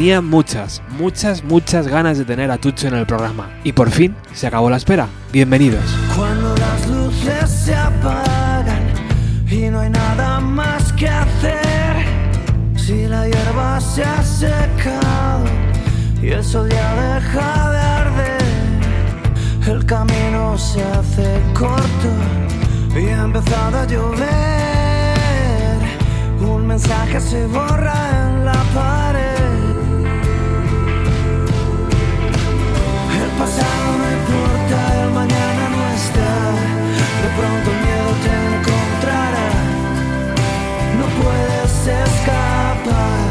Tenía muchas, muchas, muchas ganas de tener a Tucho en el programa. Y por fin se acabó la espera. Bienvenidos. Cuando las luces se apagan y no hay nada más que hacer, si la hierba se ha secado y el sol ya deja de arder, el camino se hace corto y ha empezado a llover. Un mensaje se borra en la pared. Pasado no importa, el mañana no está. De pronto el miedo te encontrará. No puedes escapar.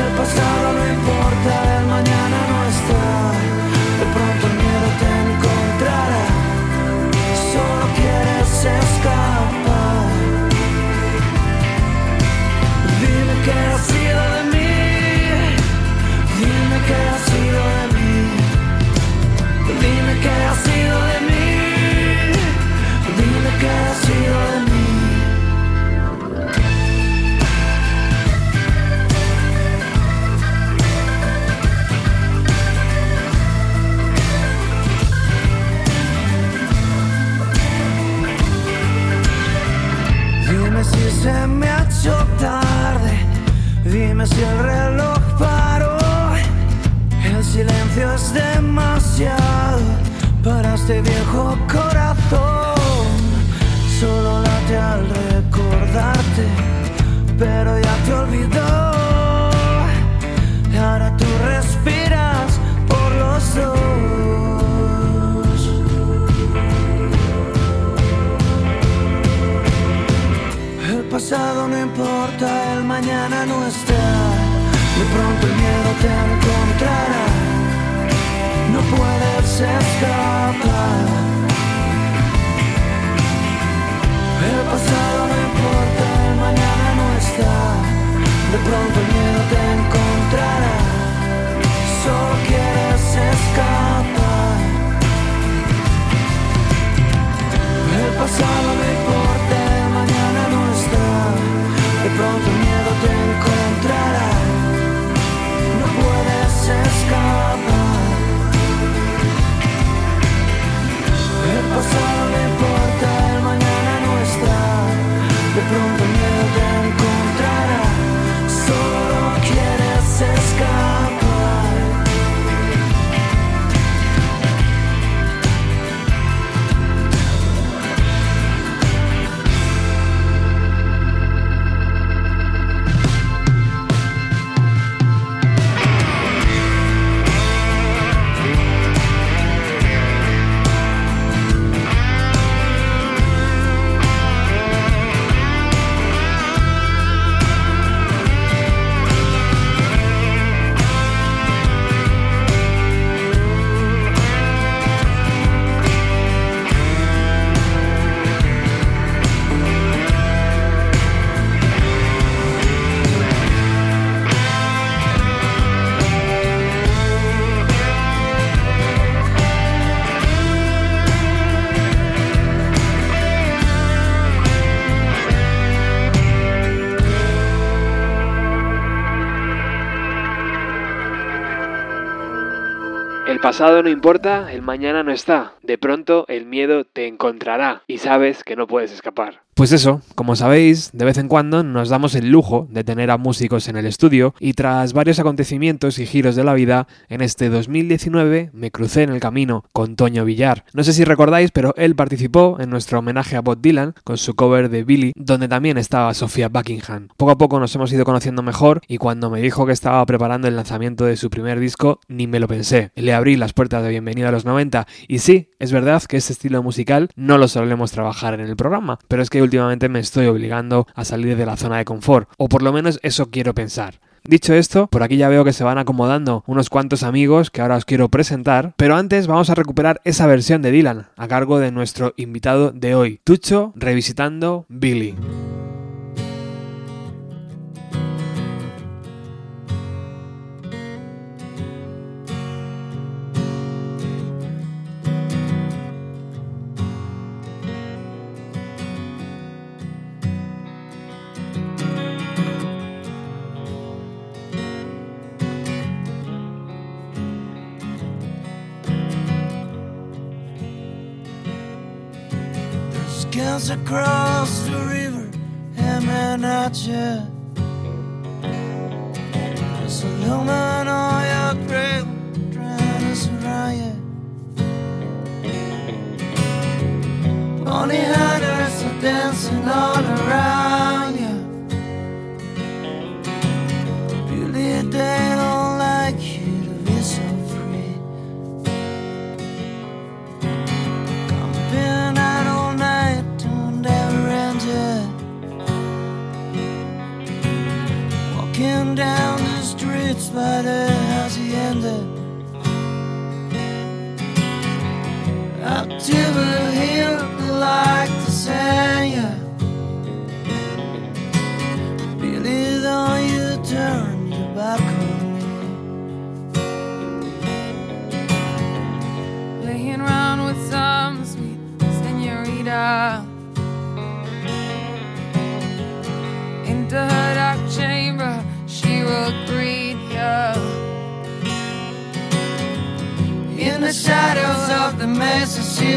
El pasado no importa, el mañana qué ha sido de mí. Dime qué ha sido de mí. Dime si se me ha hecho tarde. Dime si el reloj paró. El silencio es demasiado para este viejo corazón. Solo late al recordarte, pero ya te olvidó. Ahora tú respiras por los dos. El pasado no importa, el mañana no está. De pronto el miedo te encontrará. No puedes escapar. El pasado no importa, el mañana no está. De pronto el miedo te encontrará. Solo quieres escapar. El pasado no importa, pasado no importa, el mañana no está. De pronto el miedo te encontrará y sabes que no puedes escapar. Pues eso, como sabéis, de vez en cuando nos damos el lujo de tener a músicos en el estudio y tras varios acontecimientos y giros de la vida, en este 2019 me crucé en el camino con Toño Villar. No sé si recordáis, pero él participó en nuestro homenaje a Bob Dylan con su cover de Billy, donde también estaba Sofía Buckingham. Poco a poco nos hemos ido conociendo mejor y cuando me dijo que estaba preparando el lanzamiento de su primer disco, ni me lo pensé. Le abrí las puertas de bienvenida a los 90 y sí, es verdad que este estilo musical no lo solemos trabajar en el programa, pero es que últimamente me estoy obligando a salir de la zona de confort, o por lo menos eso quiero pensar. Dicho esto, por aquí ya veo que se van acomodando unos cuantos amigos que ahora os quiero presentar, pero antes vamos a recuperar esa versión de Dylan a cargo de nuestro invitado de hoy, Tucho revisitando Billy. Across the river, aiming at you. So lumen all your trying to surround you. Money streets by the hacienda. Up shadows of the mesa, she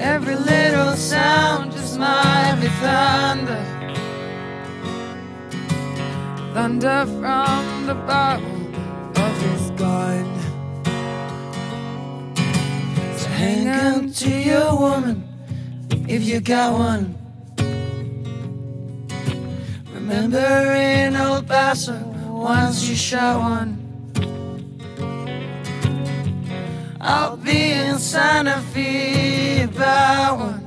Every little sound just might be thunder. Thunder from the barrel of his gun. So hang on to your woman if you got one. Remember in El once you shot one. I'll be in Santa Fe about one.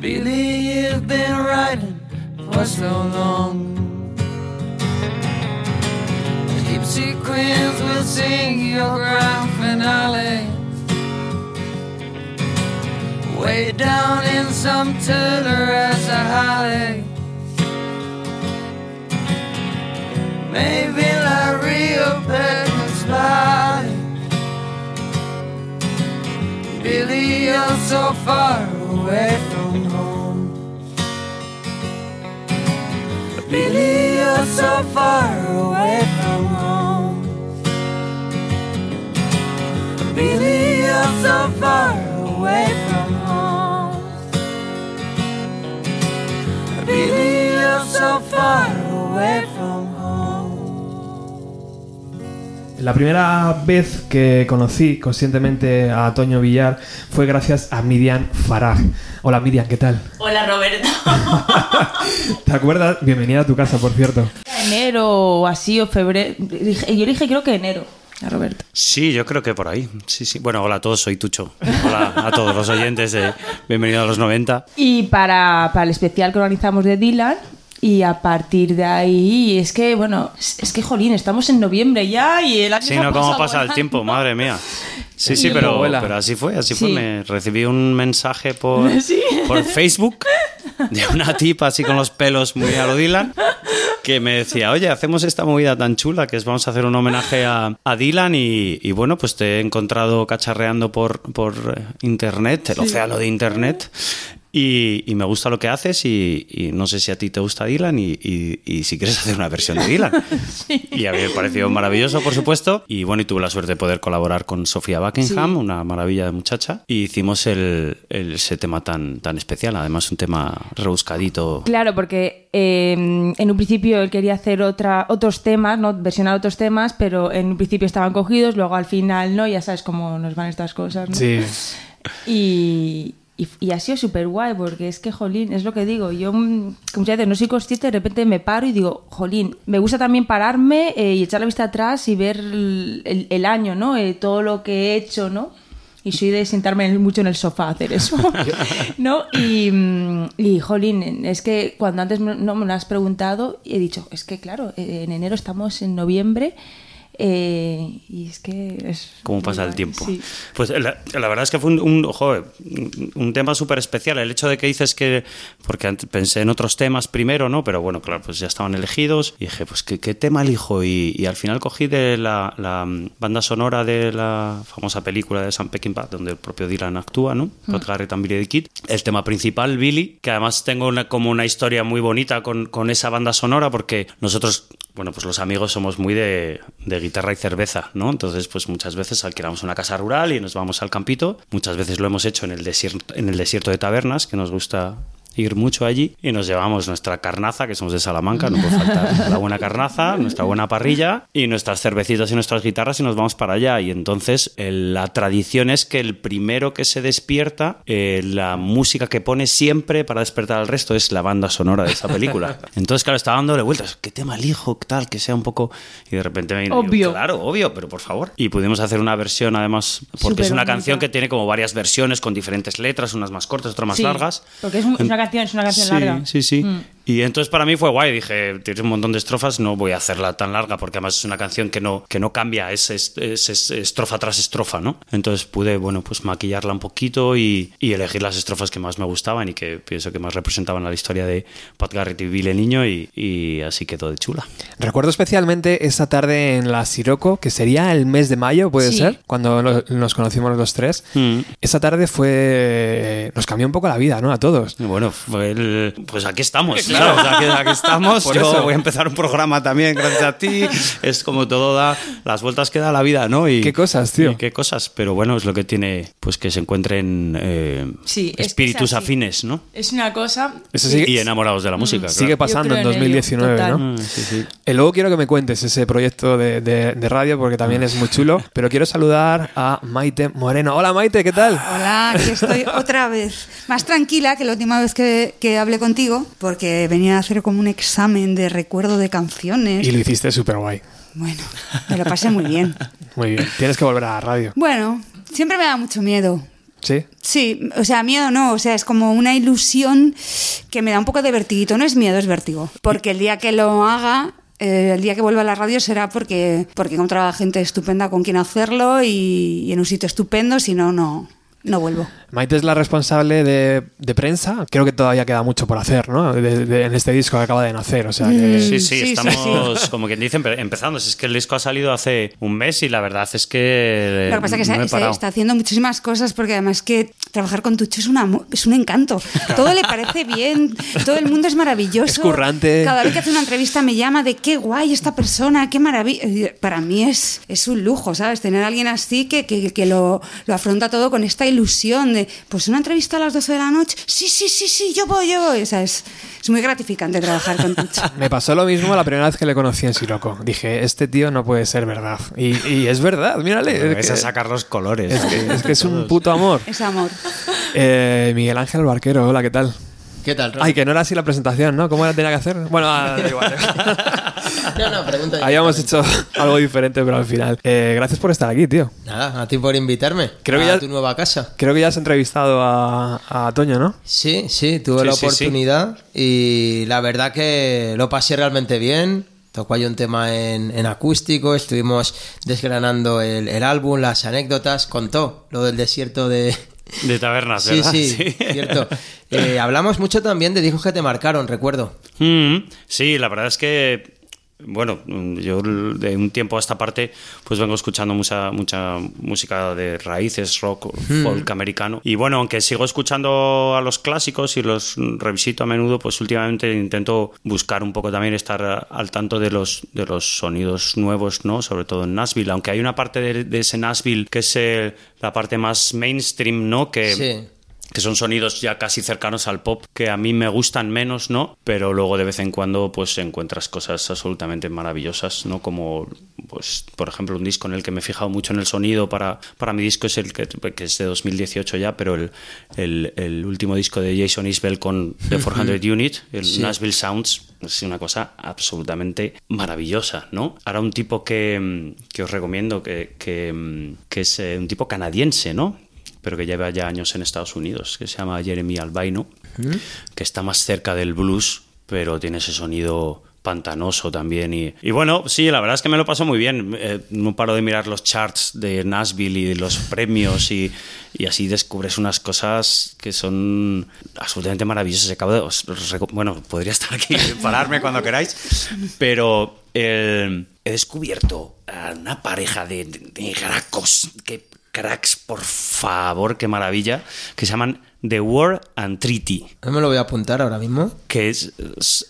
Billy, you've been riding for so long. Gypsy Queens will sing your grand finale. Way down in some Holly. Maybe La Rio Pecos Valley. Billy, you're so far away from home. Billy, you're so far away from home. Billy, you're so far away from home. Billy, you're so far away from home. La primera vez que conocí conscientemente a Toño Villar fue gracias a Miriam Farag. Hola Miriam, ¿qué tal? Hola Roberto. ¿Te acuerdas? Bienvenida a tu casa, por cierto. enero o así, o febrero. Yo dije creo que enero. A Roberto. Sí, yo creo que por ahí. Sí, sí. Bueno, hola a todos, soy Tucho. Hola a todos los oyentes. de Bienvenido a los 90. Y para, para el especial que organizamos de Dylan. Y a partir de ahí, es que, bueno, es, que, jolín, estamos en noviembre ya y el año Sí, no, cómo pasa el tiempo, madre mía. Sí, sí, pero, pero así fue, así fue. Sí. Me recibí un mensaje por, Sí. por Facebook de una tipa así con los pelos muy a lo Dylan que me decía, oye, hacemos esta movida tan chula que es vamos a hacer un homenaje a, a Dylan y, y bueno, pues te he encontrado cacharreando por, por eh, internet, el océano de internet. Y, y me gusta lo que haces y, y no sé si a ti te gusta Dylan y, y- y si quieres hacer una versión de Dylan. Y a mí me pareció maravilloso, por supuesto. Y bueno, y tuve la suerte de poder colaborar con Sofía Buckingham, Sí. una maravilla de muchacha. Y hicimos el, el- ese tema tan, tan especial, además un tema rebuscadito. Claro, porque eh, en un principio él quería hacer otra, otros temas, ¿no? versionar otros temas, pero en un principio estaban cogidos, luego al final no, ya sabes cómo nos van estas cosas. ¿no? Sí. Y, y, y ha sido súper guay, porque es que, jolín, es lo que digo, yo mm, muchas veces no soy consciente, de repente me paro y digo, jolín, me gusta también pararme eh, y echar la vista atrás y ver el, año, ¿no? Eh, todo lo que he hecho, ¿no? Y soy de sentarme en- mucho en el sofá a hacer eso, ¿no? Y, mm, y, jolín, es que cuando antes no me lo has preguntado, he dicho, es que claro, eh, en enero estamos en noviembre eh, y es que es... cómo pasa el tiempo. sí. Pues la, la verdad es que fue un, un, un- tema súper especial. El hecho de que dices que, porque antes pensé en otros temas primero, ¿no? Pero bueno, claro, pues ya estaban elegidos y dije, pues ¿qué, qué tema elijo? Y, y al final cogí de la, la banda sonora de la famosa película de Sam Peckinpah, donde el propio Dylan actúa, ¿no? Garrett and Billy the Kid. El tema principal, Billy, que además tengo una, como una historia muy bonita con, con esa banda sonora porque nosotros bueno, pues los amigos somos muy de, de guitarra y cerveza, ¿no? Entonces, pues muchas veces alquilamos una casa rural y nos vamos al campito. Muchas veces lo hemos hecho en el desierto, en el desierto de tabernas, que nos gusta ir mucho allí y nos llevamos nuestra carnaza, que somos de Salamanca, no puede faltar la buena carnaza, nuestra buena parrilla y nuestras cervecitas y nuestras guitarras y nos vamos para allá. Y entonces el- la tradición es que el primero que se despierta, eh, la música que pone siempre para despertar al resto es la banda sonora de esa película. Entonces, claro, estaba dándole vueltas, ¿qué tema elijo? Tal, que sea un poco... Y de repente me Obvio. claro, obvio, pero por favor. Y pudimos hacer una versión además, porque es una Superbonita. canción que tiene como varias versiones con diferentes letras, unas más cortas, otras más Sí, largas. Porque es, un- es una canción, es una canción sí, larga. Sí, sí. Mm. Y entonces para mí fue guay. Dije, tienes un montón de estrofas, no voy a hacerla tan larga porque además es una canción que no, que no cambia, es, es- es- es estrofa tras estrofa, ¿no? Entonces pude, bueno, pues maquillarla un poquito y, y elegir las estrofas que más me gustaban y que pienso que más representaban la historia de Pat Garrett y Billy el Niño y, y así quedó de chula. Recuerdo especialmente esa tarde en la Siroco, que sería el mes de mayo, puede Sí. ser, cuando lo- nos conocimos los tres. Mm. Esa tarde fue. Nos cambió un poco la vida, ¿no? A todos. Y Bueno, fue el- pues aquí estamos, claro, o sea, aquí, aquí estamos. Por Yo eso. voy a empezar un programa también gracias a ti. Es como todo da las vueltas que da la vida, ¿no? Y, Qué cosas, tío. y qué cosas, pero bueno, es lo que tiene, pues que se encuentren eh, Sí, es que es espíritus afines, ¿no? Es una cosa... Eso sigue, Y enamorados de la música. sigue claro. pasando en Yo creo en ello, 2019, total. ¿no? Mm, sí, sí. Y luego quiero que me cuentes ese proyecto de, de- de radio porque también es muy chulo. Pero quiero saludar a Maite Moreno. Hola Maite, ¿qué tal? Hola, aquí estoy otra vez. Más tranquila que la última vez que, que hablé contigo, porque venía a hacer como un examen de recuerdo de canciones. Y lo hiciste súper guay. Bueno, me lo pasé muy bien. Muy bien. Tienes que volver a la radio. Bueno, siempre me da mucho miedo. ¿Sí? Sí, o sea, miedo no, o sea, es como una ilusión que me da un poco de vertiguito. No es miedo, es vértigo. Porque el día que lo haga, eh, el día que vuelva a la radio será porque, porque he encontrado a gente estupenda con quien hacerlo y, y en un sitio estupendo, si no, no, no vuelvo. Maite es la responsable de, de prensa. Creo que todavía queda mucho por hacer, ¿no? De- de- en este disco que acaba de nacer. O sea que. Sí, sí, Sí, sí, estamos, como quien dice, empe- empezando. Si es que el disco ha salido hace un mes y la verdad es que. Lo que pasa es que no se, se está haciendo muchísimas cosas porque además que trabajar con Tucho es, una, es un encanto. Todo le parece bien, todo el mundo es maravilloso. Es currante. Cada vez que hace una entrevista me llama de qué guay esta persona, qué maravilla. Eh, Para mí es, es un lujo, ¿sabes? Tener a alguien así que, que, que lo, lo afronta todo con esta ilusión de, pues una entrevista a las 12 de la noche, sí, sí, sí, sí, yo voy, yo voy. O sea, es, es muy gratificante trabajar con Tucho. Me pasó lo mismo la primera vez que le conocí en Siroco. Dije, este tío no puede ser verdad. Y, y es verdad, mírale. Es Es a que, sacar los colores. es que- es que es un puto amor. Es amor. Eh, Miguel Ángel Barquero, hola, ¿qué tal? ¿Qué tal, Ron? Ay, que no era así la presentación, ¿no? ¿Cómo la tenía que hacer? Bueno, ah, da igual. No, no, pregunta. Habíamos hecho algo diferente, pero al final. Eh, gracias por estar aquí, tío. Nada, a ti por invitarme. Creo a que ya- tu nueva casa. Creo que ya has entrevistado a, a Toño, ¿no? Sí, sí, tuve Sí, la sí, sí. oportunidad y la verdad que lo pasé realmente bien. Tocó ahí un tema en, en acústico, estuvimos desgranando el, el álbum, las anécdotas, contó lo del desierto de... De tabernas, Sí, ¿verdad? sí, cierto. Eh, hablamos mucho también de discos que te marcaron, recuerdo. Mm, sí, la verdad es que, bueno, yo de un tiempo a esta parte, pues vengo escuchando mucha, mucha música de raíces, rock, folk americano. Y bueno, aunque sigo escuchando a los clásicos y los revisito a menudo, pues últimamente intento buscar un poco también estar al tanto de los, de los sonidos nuevos, ¿no? Sobre todo en Nashville, aunque hay una parte de, de ese Nashville que es eh, la parte más mainstream, ¿no? Que, Sí. Que son sonidos ya casi cercanos al pop, que a mí me gustan menos, ¿no? Pero luego de vez en cuando pues encuentras cosas absolutamente maravillosas, ¿no? Como, pues, por ejemplo, un disco en el que me he fijado mucho en el sonido para, para mi disco es el que, que es de 2018 ya, pero el, el, el último disco de Jason Isbell con The 400 Unit, el Nashville Sounds, es una cosa absolutamente maravillosa, ¿no? Ahora un tipo que, que os recomiendo, que, que, que es eh, un tipo canadiense, ¿no? Pero que lleva ya años en Estados Unidos, que se llama Jeremy Albino, que está más cerca del blues, pero tiene ese sonido pantanoso también. Y, y bueno, sí, la verdad es que me lo paso muy bien. Eh, no paro de mirar los charts de Nashville y los premios y, y así descubres unas cosas que son absolutamente maravillosas. Acabo de- os- bueno, podría estar aquí, pararme cuando queráis, pero eh, he descubierto a una pareja de, de, que cracks, por favor, qué maravilla, que se llaman The War and Treaty No me lo voy a apuntar ahora mismo. que es-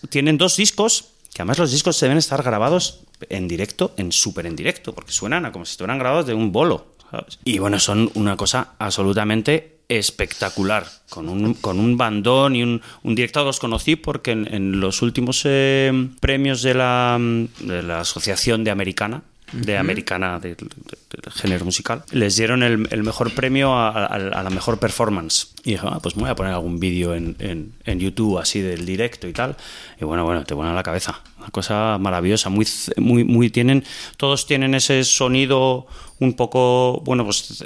tienen dos discos, que además los discos deben estar grabados en directo, en súper en directo, porque suenan a como si estuvieran grabados de un bolo. ¿sabes? Y bueno, son una cosa absolutamente espectacular, con un, con un bandón y un, un directo los conocí porque en, en los últimos eh, premios de la, de la Asociación de Americana, de Americana del del género musical, les dieron el, el mejor premio a, a- a la mejor performance. Y dije, ah, pues me voy a poner algún vídeo en, en- en YouTube así del directo y tal. Y bueno, bueno, te ponen a la cabeza. Una cosa maravillosa, muy, muy, muy tienen, todos tienen ese sonido un poco, bueno, pues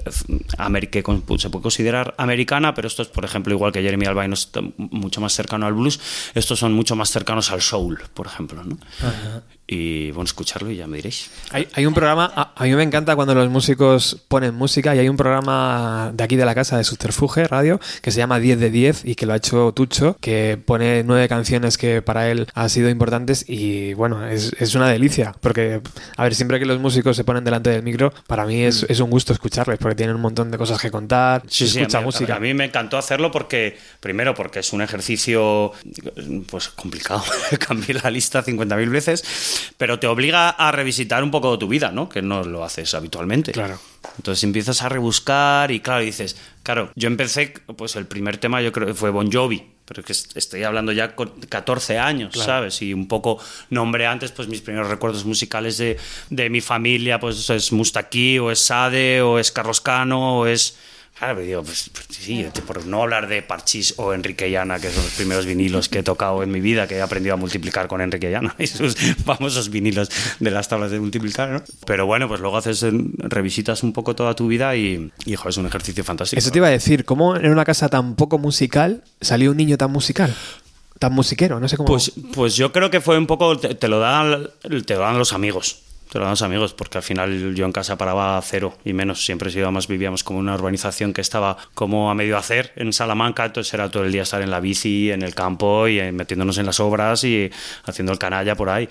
que se puede considerar americana, pero esto es, por ejemplo, igual que Jeremy Albino es mucho más cercano al blues, estos son mucho más cercanos al soul, por ejemplo, ¿no? Y bueno, escucharlo y ya me diréis. Hay, hay un programa, a, a mí me encanta cuando los músicos ponen música y hay un programa de aquí de la casa de Subterfuge Radio que se llama 10 de 10 y que lo ha hecho Tucho, que pone nueve canciones que para él han sido importantes y bueno, es, es una delicia porque, a ver, siempre que los músicos se ponen delante del micro, para mí es, es un gusto escucharles porque tienen un montón de cosas que contar, Sí, se sí, escucha a mí, música. A mí me encantó hacerlo porque, primero, porque es un ejercicio pues complicado, cambié la lista 50.000 veces, pero te obliga a revisitar un poco tu vida, ¿no? Que no lo haces habitualmente. Claro. Entonces empiezas a rebuscar y claro, dices, claro, yo empecé, pues el primer tema yo creo que fue Bon Jovi, pero es que est- estoy hablando ya con 14 años, ¿sabes? Y un poco nombré antes pues mis primeros recuerdos musicales de, de mi familia, pues es Mustaki o es Sade o es Carlos Cano o es... Claro, pero digo, pues, pues sí, por no hablar de Parchís o Enrique Llana, que son los primeros vinilos que he tocado en mi vida, que he aprendido a multiplicar con Enrique Llana y sus famosos vinilos de las tablas de multiplicar, ¿no? Pero bueno, pues luego haces, revisitas un poco toda tu vida y, joder, es un ejercicio fantástico. Eso te iba a decir, ¿cómo en una casa tan poco musical salió un niño tan musical? Tan musiquero, no sé cómo... Pues, pues yo creo que fue un poco, te, te lo dan, te lo dan los amigos. Te amigos, porque al final yo en casa paraba a cero y menos. Siempre íbamos, vivíamos como una urbanización que estaba como a medio hacer en Salamanca, entonces era todo el día estar en la bici, en el campo y eh, metiéndonos en las obras y haciendo el canalla por ahí.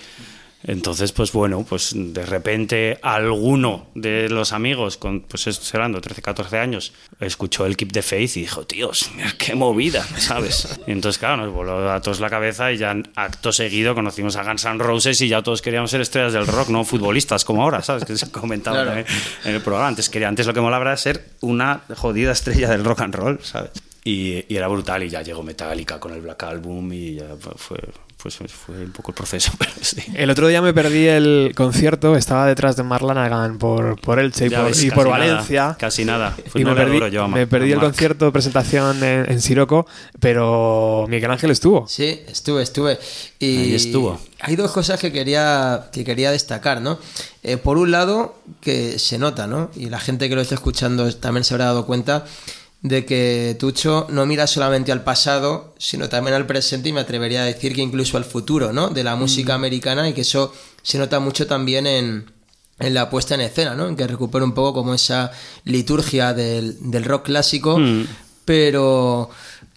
Entonces, pues bueno, pues de repente alguno de los amigos, con pues es- serán de 13, 14 años, escuchó el Keep the Faith y dijo, tíos, qué movida, ¿sabes? Y entonces, claro, nos voló a todos la cabeza y ya acto seguido conocimos a Guns N' Roses y ya todos queríamos ser estrellas del rock, no futbolistas como ahora, ¿sabes? Que se comentaba Claro. en el programa. Antes, quería, antes lo que molaba era ser una jodida estrella del rock and roll, ¿sabes? Y, y era brutal y ya llegó Metallica con el Black Album y ya fue, pues, fue un poco el proceso, pero sí. El otro día me perdí el concierto, estaba detrás de Marlanagan por, por Elche y Ya por, ves, y casi por nada, Valencia. casi nada. Pues y no me perdí, yo a me perdí a el Marc. concierto de presentación en, en Siroco, pero Miguel Ángel estuvo. Sí, estuve, estuve. Y Ahí estuvo. Hay dos cosas que quería, que quería destacar, ¿no? Eh, por un lado, que se nota, ¿no? Y la gente que lo está escuchando también se habrá dado cuenta de que Tucho no mira solamente al pasado, sino también al presente y me atrevería a decir que incluso al futuro, ¿no? De la música americana y que eso se nota mucho también en, en la puesta en escena, ¿no? En que recupera un poco como esa liturgia del, del rock clásico, pero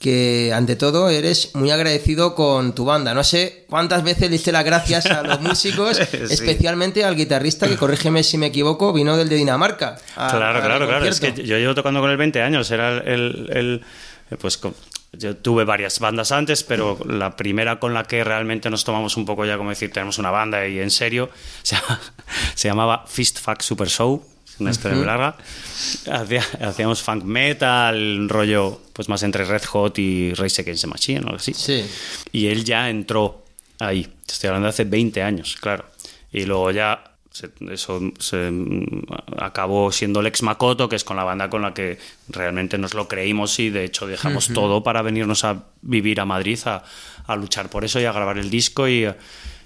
que ante todo eres muy agradecido con tu banda. No sé cuántas veces le diste las gracias a los músicos, Sí. especialmente al guitarrista que, corrígeme si me equivoco, vino del de Dinamarca. a- Claro, a claro, claro. Es que yo llevo tocando con él 20 años. Era el. el- el- pues con- yo tuve varias bandas antes, pero la primera con la que realmente nos tomamos un poco ya, como decir, tenemos una banda y en serio, se, se llamaba Fist Fuck Super Show. Una historia muy larga. Hacía- hacíamos funk metal, rollo pues más entre Red Hot y Race Against the Machine o algo así. Sí. Y él ya entró ahí. Estoy hablando de hace 20 años, claro. Y luego ya se- eso se mm, acabó siendo Lex Makoto, que es con la banda con la que realmente nos lo creímos y de hecho dejamos todo para venirnos a vivir a Madrid a, a luchar por eso y a grabar el disco y,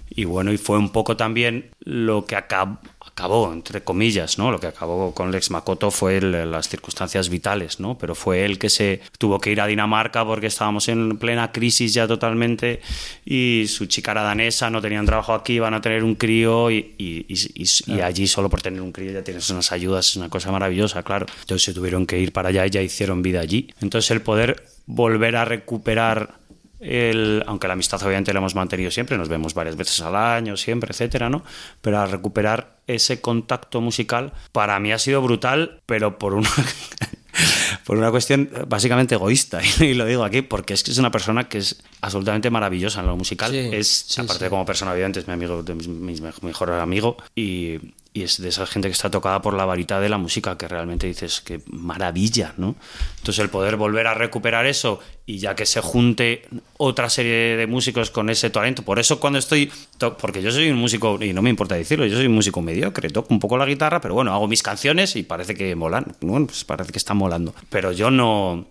y bueno, y fue un poco también lo que acab- acabó, entre comillas, ¿no? Lo que acabó con Lex Makoto fue el- las circunstancias vitales, ¿no? Pero fue él que se tuvo que ir a Dinamarca porque estábamos en plena crisis ya totalmente y su chica era danesa, no tenían trabajo aquí, iban a tener un crío y, y- y- y- y allí solo por tener un crío ya tienes unas ayudas, es una cosa maravillosa, claro. Entonces se tuvieron que ir para allá y ya hicieron vida allí. Entonces el poder volver a recuperar el, aunque la amistad obviamente la hemos mantenido siempre, nos vemos varias veces al año, siempre, etcétera, ¿no? Pero a recuperar ese contacto musical para mí ha sido brutal, pero por una por una cuestión básicamente egoísta y lo digo aquí porque es que es una persona que es absolutamente maravillosa en lo musical. Sí, es sí, aparte sí. como persona evidente es mi amigo, me- mejor amigo y y es de esa gente que está tocada por la varita de la música, que realmente dices que maravilla, ¿no? Entonces el poder volver a recuperar eso y ya que se junte otra serie de músicos con ese talento, por eso cuando estoy, to- porque yo soy un músico, y no me importa decirlo, yo soy un músico mediocre, toco un poco la guitarra, pero bueno, hago mis canciones y parece que molan, bueno, pues parece que están molando, pero yo no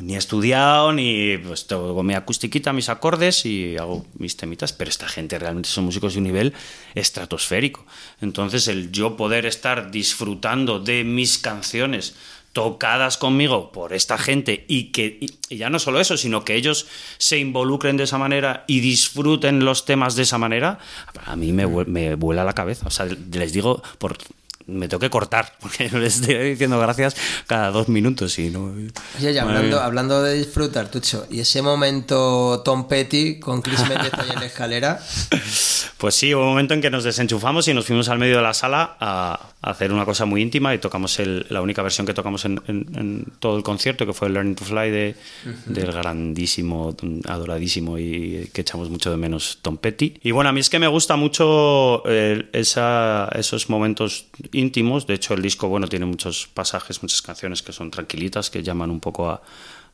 ni he estudiado, ni pues tengo mi acustiquita, mis acordes y hago mis temitas, pero esta gente realmente son músicos de un nivel estratosférico. Entonces el yo poder estar disfrutando de mis canciones tocadas conmigo por esta gente y que y- ya no solo eso, sino que ellos se involucren de esa manera y disfruten los temas de esa manera, a mí me, me vuela la cabeza. O sea, les digo por me tengo que cortar porque les estoy diciendo gracias cada dos minutos y no Oye, hablando, hablando de disfrutar, Tucho, y ese momento Tom Petty con Chris ahí en la escalera, Pues sí, hubo un momento en que nos desenchufamos y nos fuimos al medio de la sala a, a hacer una cosa muy íntima y tocamos el- la única versión que tocamos en, en- en todo el concierto, que fue el Learning to Fly de, del grandísimo, adoradísimo y que echamos mucho de menos Tom Petty. Y bueno, a mí es que me gusta mucho eh, esa- esos momentos íntimos. De hecho, el disco, bueno, tiene muchos pasajes, muchas canciones que son tranquilitas, que llaman un poco a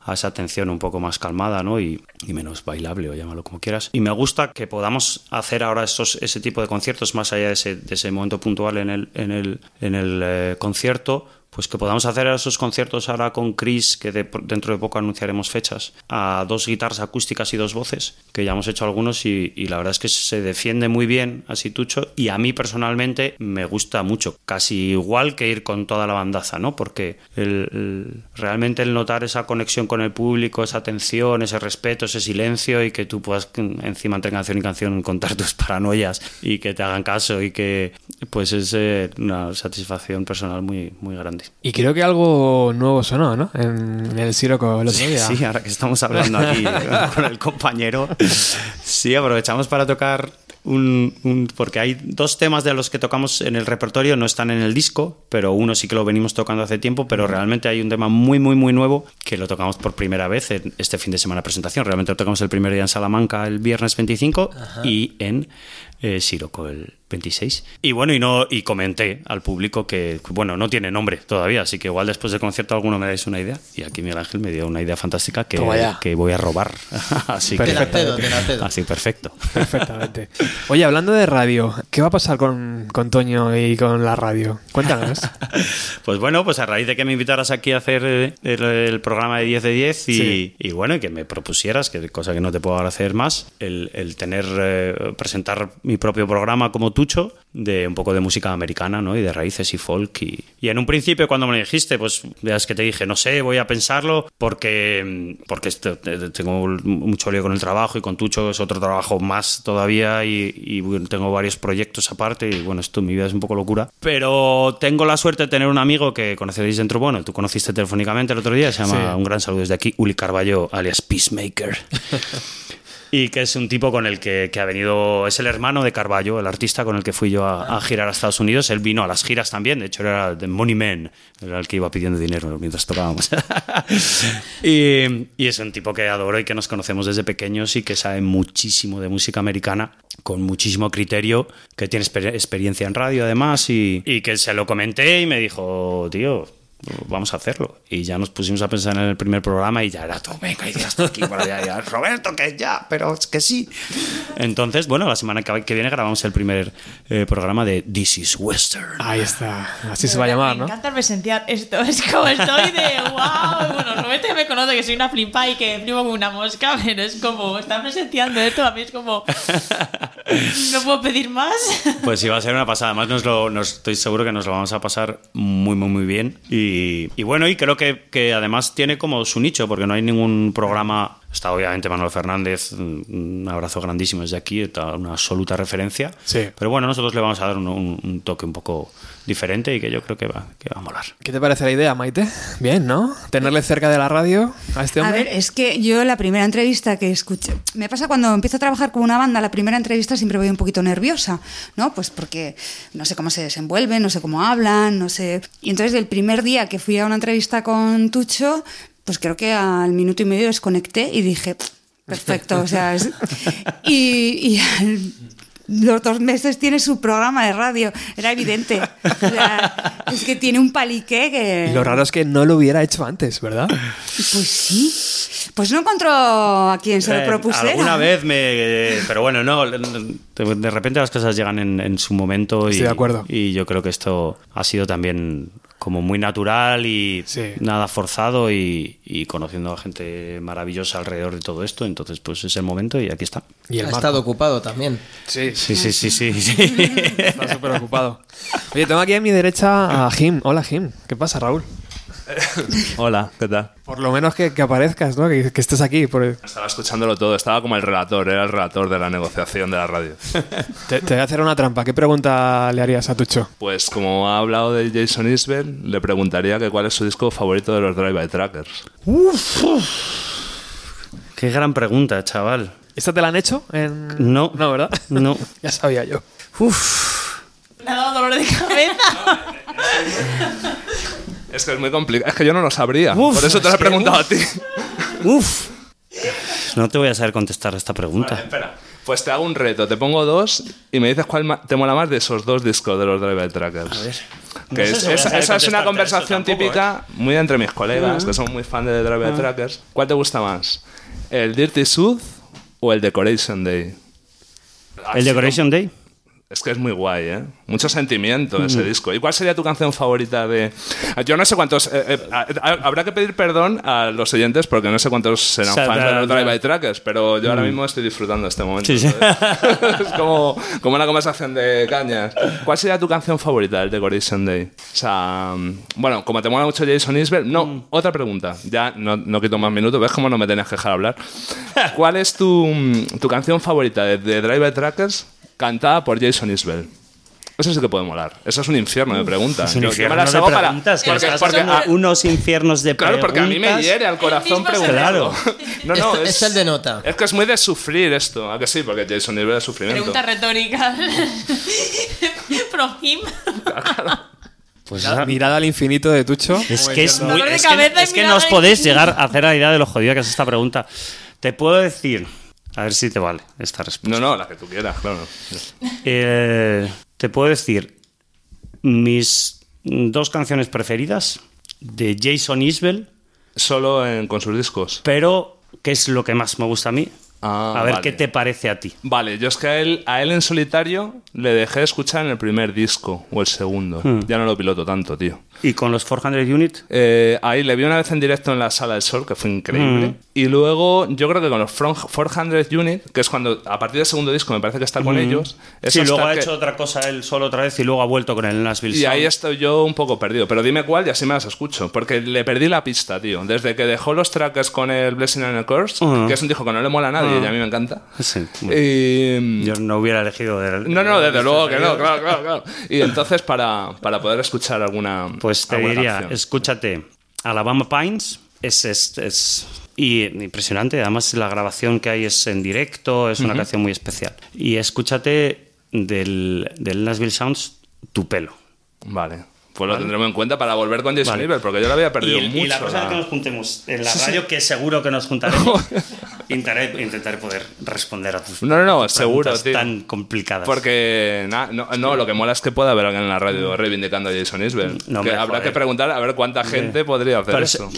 a esa atención un poco más calmada ¿no? y, y menos bailable o llámalo como quieras. Y me gusta que podamos hacer ahora esos, ese tipo de conciertos más allá de ese, de ese momento puntual en el, en el, en el eh, concierto, pues que podamos hacer esos conciertos ahora con Chris, que de- dentro de poco anunciaremos fechas, a dos guitarras acústicas y dos voces, que ya hemos hecho algunos y, la verdad es que se defiende muy bien así Tucho y a mí personalmente me gusta mucho, casi igual que ir con toda la bandaza, ¿no? Porque realmente el notar esa conexión con el público, esa atención, ese respeto, ese silencio y que tú puedas encima entre canción y canción contar tus paranoias y que te hagan caso y que pues es eh, una satisfacción personal muy, muy grande. Y creo que algo nuevo sonó, ¿no? En, el Siroco el otro día. Sí, ahora que estamos hablando aquí con el compañero, sí, aprovechamos para tocar un, un- porque hay dos temas de los que tocamos en el repertorio, no están en el disco, pero uno sí que lo venimos tocando hace tiempo, pero realmente hay un tema muy, muy, muy nuevo que lo tocamos por primera vez en este fin de semana de presentación. Realmente lo tocamos el primer día en Salamanca el viernes 25 y en eh, Siroco el 26. Y bueno, y no y comenté al público que, bueno, no tiene nombre todavía, así que igual después del concierto alguno me dais una idea. Y aquí Miguel Ángel me dio una idea fantástica que, que voy a robar. así te que, así perfecto. Perfectamente. Oye, hablando de radio, ¿qué va a pasar con, con Toño y con la radio? Cuéntanos. Pues bueno, pues a raíz de que me invitaras aquí a hacer eh, el, el programa de 10 de 10 y, Sí. y bueno, y que me propusieras, que cosa que no te puedo agradecer más, el, el tener, eh, presentar mi propio programa como Tucho, de un poco de música americana, ¿no? Y de raíces y folk. Y, y en un principio cuando me lo dijiste, pues veas que te dije, no sé, voy a pensarlo porque, porque esto- te- tengo mucho lío con el trabajo y con Tucho es otro trabajo más todavía y, tengo varios proyectos aparte y bueno, esto mi vida es un poco locura. Pero tengo la suerte de tener un amigo que conoceréis dentro, bueno, tú conociste telefónicamente el otro día, se llama, Sí. un gran saludo desde aquí, Uli Carballo, alias Peacemaker. Y que es un tipo con el que, que ha venido, es el hermano de Carballo, el artista con el que fui yo a, girar a Estados Unidos. Él vino a las giras también, de hecho era The Money Man, era el que iba pidiendo dinero mientras tocábamos. Y, y es un tipo que adoro y que nos conocemos desde pequeños y que sabe muchísimo de música americana, con muchísimo criterio, que tiene exper- experiencia en radio además y, y que se lo comenté y me dijo, tío, vamos a hacerlo. Y ya nos pusimos a pensar en el primer programa y ya era todo, venga, y ya está aquí, por allá, ya, Roberto, que ya, pero es que sí. Entonces, bueno, la semana que viene grabamos el primer eh, programa de This is Western. Ahí está. Así se va a llamar, Me ¿no? encanta presenciar esto. Es como estoy de wow. Bueno, Roberto ya me conoce que soy una flipa y que flipo como una mosca, pero es como estar presenciando esto. A mí es como. No puedo pedir más. Pues sí, va a ser una pasada. Además, nos lo, nos- estoy seguro que nos lo vamos a pasar muy, muy, muy bien. Y, y bueno, y creo que, que además tiene como su nicho, porque no hay ningún programa. Está obviamente Manuel Fernández, un abrazo grandísimo desde aquí, está una absoluta referencia. Sí. Pero bueno, nosotros le vamos a dar un, un- un toque un poco diferente y que yo creo que va, que va a molar. ¿Qué te parece la idea, Maite? Bien, ¿no? Tenerle cerca de la radio a este A hombre. ver, es que yo la primera entrevista que escuché, me pasa cuando empiezo a trabajar con una banda, la primera entrevista siempre voy un poquito nerviosa, ¿no? Pues porque no sé cómo se desenvuelven, no sé cómo hablan, no sé. Y entonces el primer día que fui a una entrevista con Tucho, pues creo que al minuto y medio desconecté y dije, perfecto, o sea, es- y, y al- los dos meses tiene su programa de radio, era evidente. O sea, es que tiene un paliqué que... Y lo raro es que no lo hubiera hecho antes, ¿verdad? Pues sí. Pues no encontró a quien se lo Eh, propusiera. Alguna vez me. Pero bueno, no. De, de repente las cosas llegan en, en su momento. Y, Estoy de acuerdo. Y yo creo que esto ha sido también como muy natural y Sí. nada forzado y, y conociendo a gente maravillosa alrededor de todo esto. Entonces, pues es el momento y aquí está. Y el ha Marco. estado ocupado también. Sí, Sí, sí, sí, sí. sí. Está súper ocupado. Oye, tengo aquí a mi derecha a Jim. Hola, Jim. ¿Qué pasa, Raúl? Hola, ¿qué tal? Por lo menos que, que aparezcas, ¿no? Que, que estés aquí. por- Estaba escuchándolo todo, estaba como el relator, era el relator de la negociación de la radio. Te, te voy a hacer una trampa. ¿Qué pregunta le harías a Tucho? Pues como ha hablado de Jason Isbell, le preguntaría que cuál es su disco favorito de los Drive-By Trackers. Qué gran pregunta, chaval. ¿Esta te la han hecho? En... No. No, ¿verdad? No. ya sabía yo. Me ha dado dolor de cabeza. Es que es muy complicado, es que yo no lo sabría, Uf, por eso te lo he que, preguntado a ti. Uf. No te voy a saber contestar esta pregunta. Espera, pues te hago un reto, te pongo dos y me dices cuál te mola más de esos dos discos de los Drive-By Trackers. Que No sé es- si voy a esa, saber esa es una conversación tampoco, ¿eh? típica muy entre mis colegas, que son muy fan de Drive-By Trackers. ¿Cuál te gusta más? ¿El Dirty South o el Decoration Day? ¿El Decoration Day? Es que es muy guay, ¿eh? Mucho sentimiento ese disco. ¿Y cuál sería tu canción favorita de...? Yo no sé cuántos... eh, eh, a- a- habrá que pedir perdón a los oyentes porque no sé cuántos serán fans de los da- Drive-By Trackers, pero yo ahora mismo estoy disfrutando este momento. Sí, sí. es como, como una conversación de cañas. ¿Cuál sería tu canción favorita del Decoration Day? O sea, mm, bueno, como te mola mucho Jason Isbell... No, otra pregunta. Ya no, no quito más minutos. ¿Ves cómo no me tenías que dejar hablar? ¿Cuál es tu, mm, tu canción favorita de, de Drive-By Trackers cantada por Jason Isbell? Eso sí que puede molar. Eso es un infierno de preguntas. Es un infierno me las de hago para- preguntas, que porque- estás porque- unos infiernos de Claro, porque a mí me preguntas. hiere al corazón preguntarlo. No, no, Este- es, es el de nota. es que es muy de sufrir esto. ¿A que sí? Porque Jason Isbell es sufrimiento. Pregunta retórica. From him. Pues Mirada, mirada al infinito de Tucho. Es Como que es muy. De Es que, es que no os de- podéis llegar a hacer la idea de lo jodida que es esta pregunta. Te puedo decir. A ver si te vale esta respuesta. No, no, la que tú quieras, claro. Eh, te puedo decir mis dos canciones preferidas de Jason Isbell, Solo en- con sus discos. pero ¿qué es lo que más me gusta a mí? Ah, a ver vale. qué te parece a ti. Vale, yo es que a él, a él en solitario le dejé escuchar en el primer disco o el segundo. Hmm. Ya no lo piloto tanto, tío. ¿Y con los 400 Unit? Eh, ahí le vi una vez en directo en la Sala del Sol, que fue increíble. Mm. Y luego, yo creo que con los From- 400 Unit, que es cuando, a partir del segundo disco, me parece que está con ellos. es Sí, luego ha que- hecho otra cosa él solo otra vez y luego ha vuelto con el Nashville Y ahí estoy yo un poco perdido. Pero dime cuál y así me las escucho. Porque le perdí la pista, tío. Desde que dejó los trackers con el Blessing and a Curse, que es un disco que no le mola a nadie y a mí me encanta. Sí, bueno, Y... Yo no hubiera elegido. el- No, no, desde luego que no, claro, claro, claro. Y entonces, para, para poder escuchar alguna. Pues te alguna diría, escúchate, Alabama Pines es, es, es- y impresionante, además la grabación que hay es en directo, es una canción muy especial. Y escúchate del, del Nashville Sounds, Tu pelo. Vale. Pues lo tendremos en cuenta para volver con Jason Vale. Porque yo lo había perdido y, mucho. y la cosa la- es que nos juntemos en la radio, que seguro que nos juntaremos, intentaré, intentaré poder responder a tus No, no, no, tus seguro, preguntas tío. tan complicadas. Porque na- no, no, lo que mola es que pueda haber alguien en la radio reivindicando a Jason Isbell. Mm. No, que habrá joder. que preguntar a ver cuánta gente podría hacer Pero es- eso.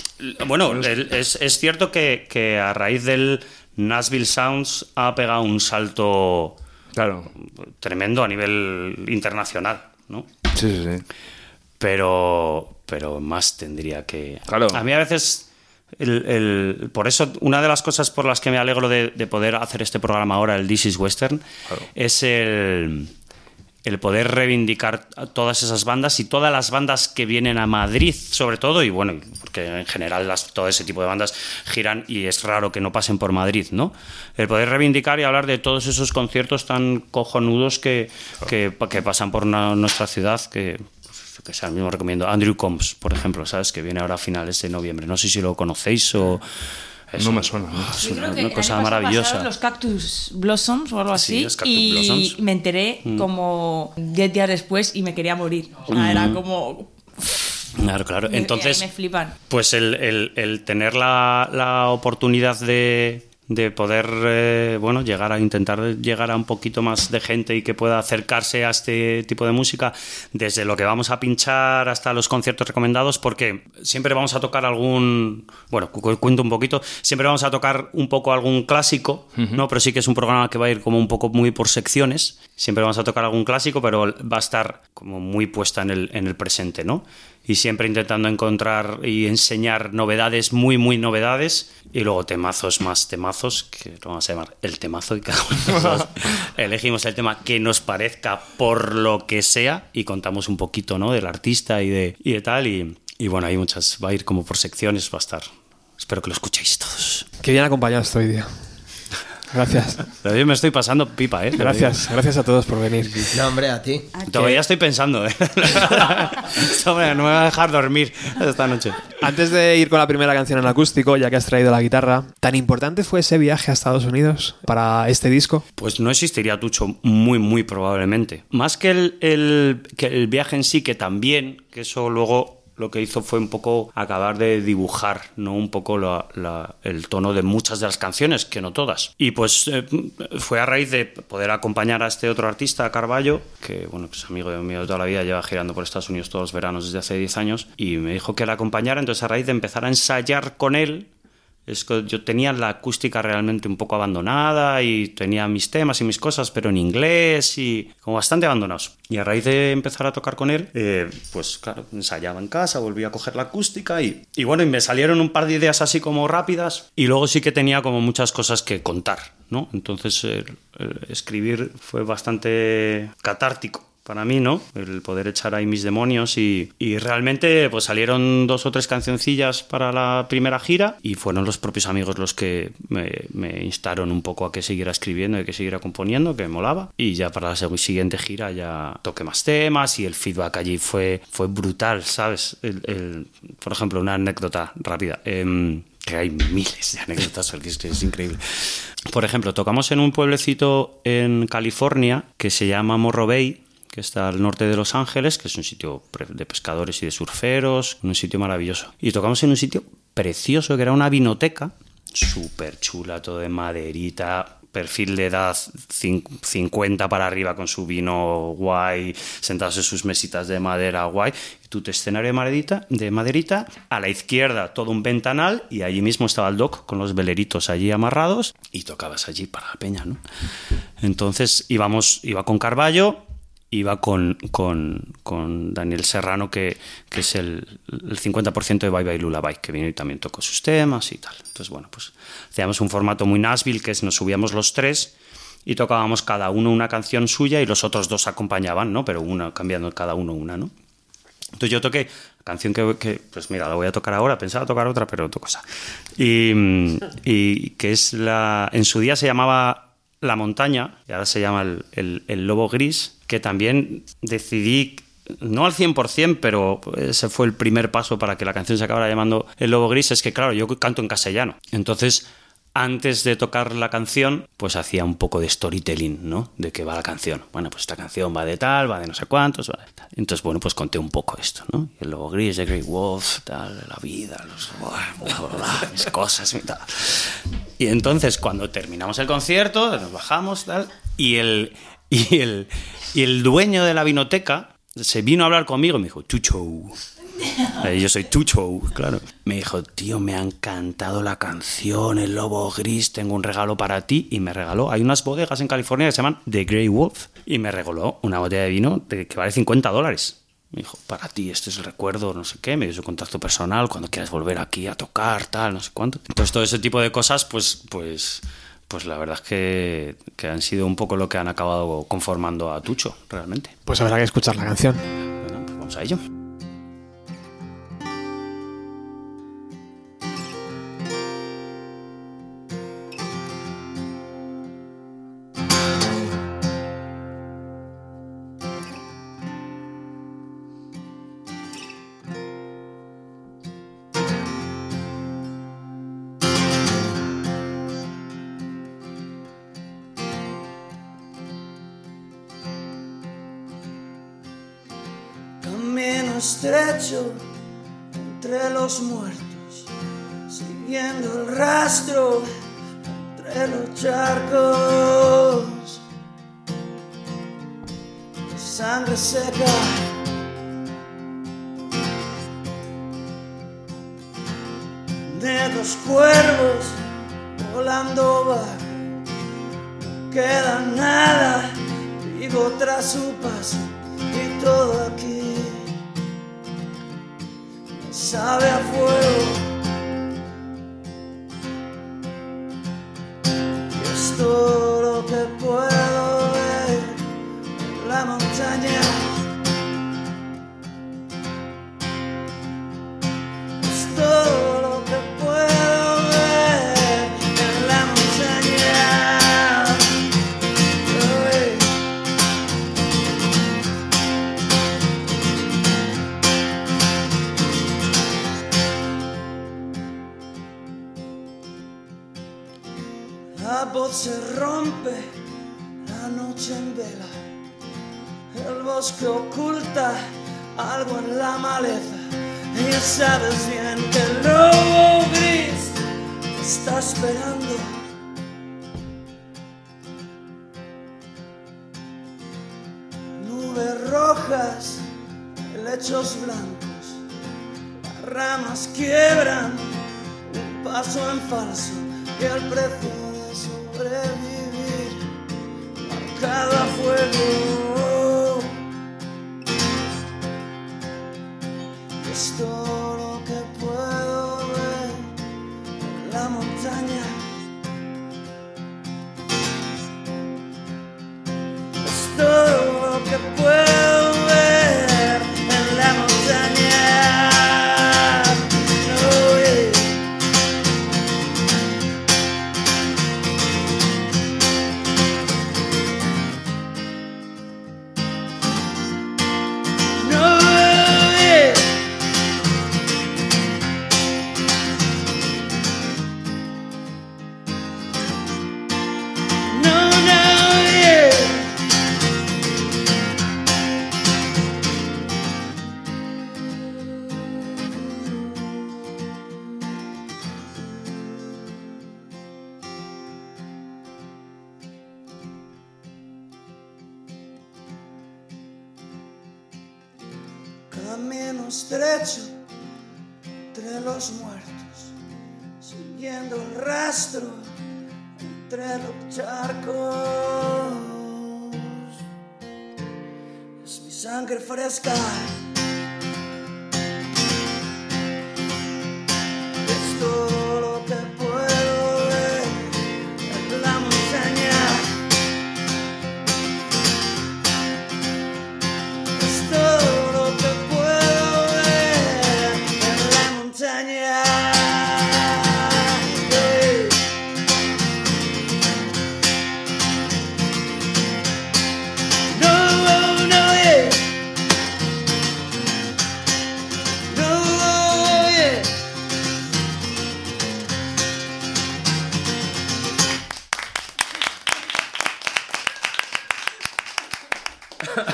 bueno, el- es, es cierto que, que a raíz del Nashville Sounds ha pegado un salto Claro. tremendo a nivel internacional, ¿no? Sí, sí, sí. Pero pero más tendría que Claro. a mí a veces el- el- por eso una de las cosas por las que me alegro de, de poder hacer este programa ahora el This is Western es el el poder reivindicar a todas esas bandas y todas las bandas que vienen a Madrid, sobre todo, y bueno, porque en general las- todo ese tipo de bandas giran y es raro que no pasen por Madrid, ¿no? El poder reivindicar y hablar de todos esos conciertos tan cojonudos que, que, que pasan por nuestra ciudad, que, yo que sea, mismo recomiendo. Andrew Combs, por ejemplo, ¿sabes? Que viene ahora a finales de noviembre. No sé si lo conocéis o... No me suena. ¿no? es Yo una, cosa maravillosa. los Cactus Blossoms o algo Sí, así. los Cactus y Blossoms. me enteré Mm. como 10 días después y me quería morir. O sea, era Mm. como. Claro, claro. Entonces, me flipan. Pues el, el- el tener la, la oportunidad de, de poder, eh, bueno, llegar a intentar llegar a un poquito más de gente y que pueda acercarse a este tipo de música, desde lo que vamos a pinchar hasta los conciertos recomendados, porque siempre vamos a tocar algún, bueno, cu- cuento un poquito, siempre vamos a tocar un poco algún clásico, ¿no? Pero sí que es un programa que va a ir como un poco muy por secciones, siempre vamos a tocar algún clásico, pero va a estar como muy puesta en el, en el presente, ¿no? Y siempre intentando encontrar y enseñar novedades, muy, muy novedades, y luego temazos más temazos, que lo vamos a llamar el temazo, y cada uno de nosotros elegimos el tema que nos parezca por lo que sea, y contamos un poquito ¿no? del artista y de, y de tal, y, y bueno, hay muchas, va a ir como por secciones, va a estar. Espero que lo escuchéis todos. Qué bien acompañado estoy, tío. Gracias. Yo me estoy pasando pipa, ¿eh? Gracias, gracias a todos por venir. No, hombre, a ti. Todavía estoy pensando, ¿eh? Hombre, no me va a dejar dormir esta noche. Antes de ir con la primera canción en acústico, ya que has traído la guitarra, ¿tan importante fue ese viaje a Estados Unidos para este disco? Pues no existiría Tucho, muy, muy probablemente. Más que el, el- que el viaje en sí, que también, que eso luego lo que hizo fue un poco acabar de dibujar, ¿no? Un poco el tono de muchas de las canciones, que no todas. Y pues eh, fue a raíz de poder acompañar a este otro artista, Carballo, que bueno, que es amigo mío de toda la vida, lleva girando por Estados Unidos todos los veranos desde hace 10 años, y me dijo que la acompañara, entonces a raíz de empezar a ensayar con él, es que yo tenía la acústica realmente un poco abandonada y tenía mis temas y mis cosas, pero en inglés y como bastante abandonados. Y a raíz de empezar a tocar con él, eh, pues claro, ensayaba en casa, volví a coger la acústica y, y bueno, y me salieron un par de ideas así como rápidas y luego sí que tenía como muchas cosas que contar, ¿no? Entonces el escribir fue bastante catártico para mí, ¿no? El poder echar ahí mis demonios y, y realmente pues salieron dos o tres cancioncillas para la primera gira y fueron los propios amigos los que me, me instaron un poco a que siguiera escribiendo y que siguiera componiendo, que me molaba. Y ya para la siguiente gira ya toqué más temas y el feedback allí fue, fue brutal, ¿sabes? El- el- por ejemplo, una anécdota rápida. em, que hay miles de anécdotas, es, es increíble. Por ejemplo, tocamos en un pueblecito en California que se llama Morro Bay, que está al norte de Los Ángeles, que es un sitio de pescadores y de surferos, un sitio maravilloso. Y tocamos en un sitio precioso, que era una vinoteca, súper chula, todo de maderita, perfil de edad cin- 50 para arriba con su vino guay, sentados en sus mesitas de madera guay, tu escenario de maderita, de maderita, a la izquierda todo un ventanal y allí mismo estaba el doc con los veleritos allí amarrados y tocabas allí para la peña, ¿no? Entonces íbamos, iba con Carballo, iba con, con, con Daniel Serrano, que, que es el, el 50% de Bye Bye Lullaby, que vino y también tocó sus temas y tal. Entonces, bueno, pues hacíamos un formato muy Nashville, que es nos subíamos los tres y tocábamos cada uno una canción suya y los otros dos acompañaban, ¿no? Pero una cambiando cada uno una, ¿no? Entonces yo toqué la canción que, que, pues mira, la voy a tocar ahora, pensaba tocar otra, pero otra cosa. Y, y que es la, en su día se llamaba La Montaña, y ahora se llama el, el- el Lobo Gris, que también decidí, no al 100%, pero ese fue el primer paso para que la canción se acabara llamando El Lobo Gris, es que claro, yo canto en castellano. Entonces antes de tocar la canción, pues hacía un poco de storytelling, ¿no? De qué va la canción. Bueno, pues esta canción va de tal, va de no sé cuántos, va de tal. Entonces, bueno, pues conté un poco esto, ¿no? El lobo gris, The Great Wolf, tal, la vida, los, mis cosas y tal. Y entonces, cuando terminamos el concierto, nos bajamos, tal, y el, y el, y el dueño de la vinoteca se vino a hablar conmigo y me dijo, Chucho. Eh, Yo soy Chucho, claro. Me dijo, tío, me ha encantado la canción, El Lobo Gris, tengo un regalo para ti. Y me regaló, hay unas bodegas en California que se llaman The Grey Wolf. Y me regaló una botella de vino que vale 50 dólares. Me dijo, para ti, este es el recuerdo, no sé qué, me dio su contacto personal, cuando quieras volver aquí a tocar, tal, no sé cuánto. Pues todo ese tipo de cosas, pues, pues, pues la verdad es que, que han sido un poco lo que han acabado conformando a Tucho, realmente. Pues habrá que escuchar la canción. Bueno, pues vamos a ello. Estrecho entre los muertos, siguiendo el rastro entre los charcos. Sangre seca. De dos cuervos volando va. Queda nada, vivo tras su paso en falso y el precio de sobrevivir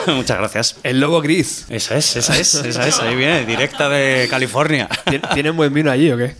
Muchas gracias. El lobo gris. Esa es, esa es, esa es. Ahí viene, directa de California. ¿Tien- ¿Tienen buen vino allí o qué?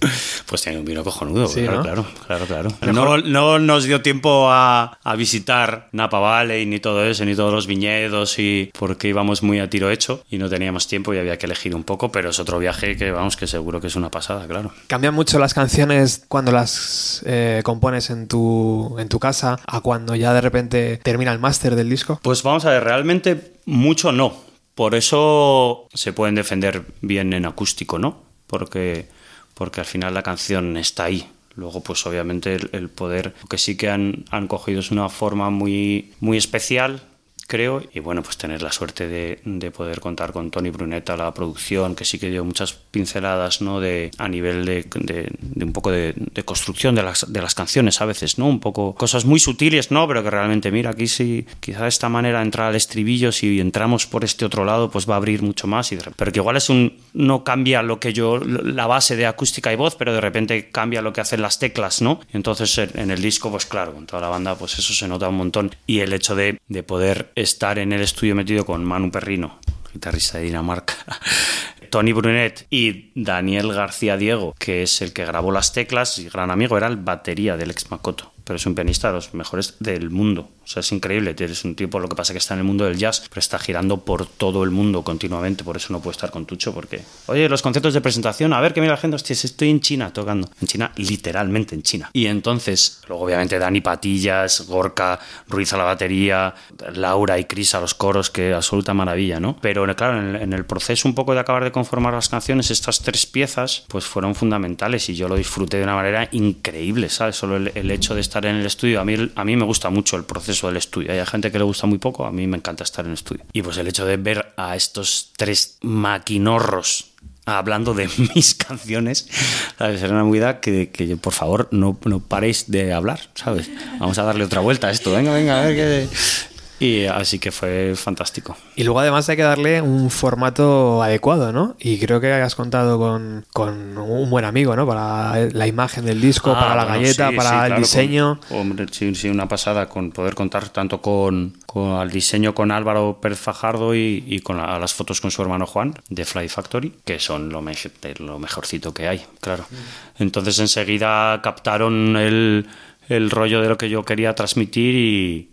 Pues tiene un vino cojonudo, Sí, claro, ¿no? claro, claro, claro. No, no nos dio tiempo a, a visitar Napa Valley ni todo eso, ni todos los viñedos, y porque íbamos muy a tiro hecho y no teníamos tiempo y había que elegir un poco, pero es otro viaje que vamos, que seguro que es una pasada, claro. ¿Cambian mucho las canciones cuando las eh, compones en tu, en tu casa a cuando ya de repente termina el máster del disco? Pues vamos a ver, realmente mucho no. Por eso se pueden defender bien en acústico, ¿no? Porque, porque al final la canción está ahí. Luego, pues obviamente el, poder, que sí que han, han cogido es una forma muy, muy especial, creo, y bueno, pues tener la suerte de, de poder contar con Tony Brunetta, la producción, que sí que dio muchas pinceladas, ¿no? De, a nivel de, de- de un poco de, de construcción de las, de las canciones a veces, ¿no? Un poco cosas muy sutiles, ¿no? Pero que realmente, mira, aquí sí, quizá de esta manera entrar al estribillo, si entramos por este otro lado, pues va a abrir mucho más. De- pero que igual es un, no cambia lo que yo, la base de acústica y voz, pero de repente cambia lo que hacen las teclas, ¿no? Entonces en, en el disco, pues claro, con toda la banda, pues eso se nota un montón. Y el hecho de, de poder estar en el estudio metido con Manu Perrino, guitarrista de Dinamarca, Tony Brunet y Daniel García Diego, que es el que grabó las teclas y gran amigo, era el batería del ex Makoto. Pero es un pianista de los mejores del mundo. O sea, es increíble. Es un tipo, lo que pasa es que está en el mundo del jazz, pero está girando por todo el mundo continuamente. Por eso no puede estar con Tucho, porque, oye, los conceptos de presentación, a ver qué mira la gente, hostia, estoy en China tocando. En China, literalmente en China. Y entonces, luego obviamente Dani Patillas, Gorka, Ruiz a la batería, Laura y Cris a los coros, que absoluta maravilla, ¿no? Pero claro, en el, proceso un poco de acabar de conformar las canciones, estas tres piezas, pues fueron fundamentales y yo lo disfruté de una manera increíble, ¿sabes? Solo el hecho de estar en el estudio, a mí, a mí me gusta mucho el proceso del estudio. Hay gente que le gusta muy poco, a mí me encanta estar en el estudio. Y pues el hecho de ver a estos tres maquinorros hablando de mis canciones, ¿sabes? Era una movida que, que por favor no, no paréis de hablar, ¿sabes? Vamos a darle otra vuelta a esto, venga, venga, a ver qué... Y así que fue fantástico. Y luego además hay que darle un formato adecuado, ¿no? Y creo que has contado con, con un buen amigo, ¿no? Para la imagen del disco, Ah, para la bueno, galleta, sí, para sí, el claro, diseño. con- hombre, sí, sí, una pasada con poder contar tanto con, con el diseño con Álvaro Pérez Fajardo y, y con la- las fotos con su hermano Juan de Fly Factory, que son lo, me- lo mejorcito que hay, claro. Mm. Entonces enseguida captaron el, el rollo de lo que yo quería transmitir y,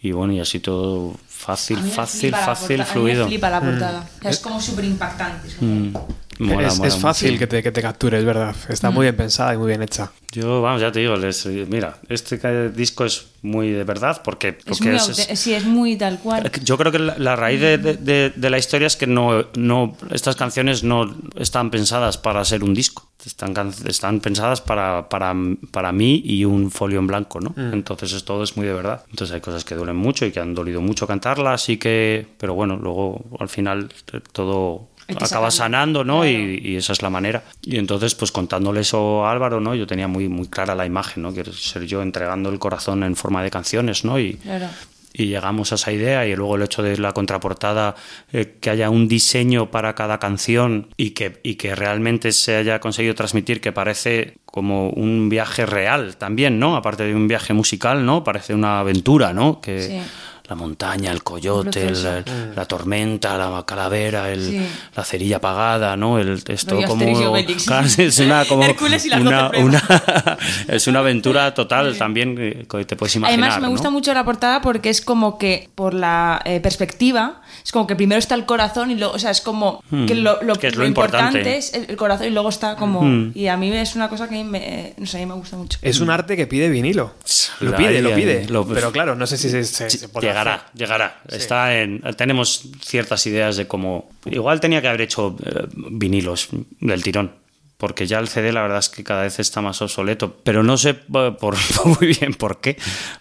y bueno, y así todo fácil, fácil, fácil, porta- a mí fluido. me flipa la portada. Sea, es como súper impactante. Mm. Mola, es, mola es fácil que te, que te capture, es verdad. Está muy bien pensada y muy bien hecha. Yo, vamos, ya te digo, les- mira, este disco es muy de verdad porque, Es porque muy es- aute- sí, es muy tal cual. Yo creo que la, la raíz de, de- de- de la historia es que no, no, estas canciones no están pensadas para ser un disco. Están, están pensadas para, para, para mí y un folio en blanco, ¿no? Mm. Entonces es- todo es muy de verdad. Entonces hay cosas que duelen mucho y que han dolido mucho cantarlas y que... Pero bueno, luego al final eh, todo acaba sanando, ¿no? Claro. Y, y esa es la manera. Y entonces, pues contándole eso a Álvaro, ¿no? Yo tenía muy, muy clara la imagen, ¿no? Quiero ser yo entregando el corazón en forma de canciones, ¿no? Y, Claro. y llegamos a esa idea y luego el hecho de la contraportada, eh, que haya un diseño para cada canción y que, y que realmente se haya conseguido transmitir que parece como un viaje real también, ¿no? Aparte de un viaje musical, ¿no? Parece una aventura, ¿no? Que Sí. La montaña, el coyote, el- el- la tormenta, la calavera, el- Sí. la cerilla apagada, ¿no? El, esto como. Claro, es una como Hércules y las una, es una aventura total también que te puedes imaginar. Además, me ¿no? gusta mucho la portada porque es como que, por la eh, perspectiva, es como que primero está el corazón y luego, o sea, es como Hmm, que lo, lo- que es lo lo importante. importante. es el, el corazón y luego está como. Hmm. Y a mí es una cosa que me, no sé, a mí me gusta mucho. Es un arte que pide vinilo. Lo La- pide, lo pide. lo- Pero claro, no sé si se, se- se podrá llegará, llegará. Está en, tenemos ciertas ideas de cómo. Igual tenía que haber hecho eh, vinilos del tirón. Porque ya el CD la verdad es que cada vez está más obsoleto. Pero no sé eh, por, muy bien por qué.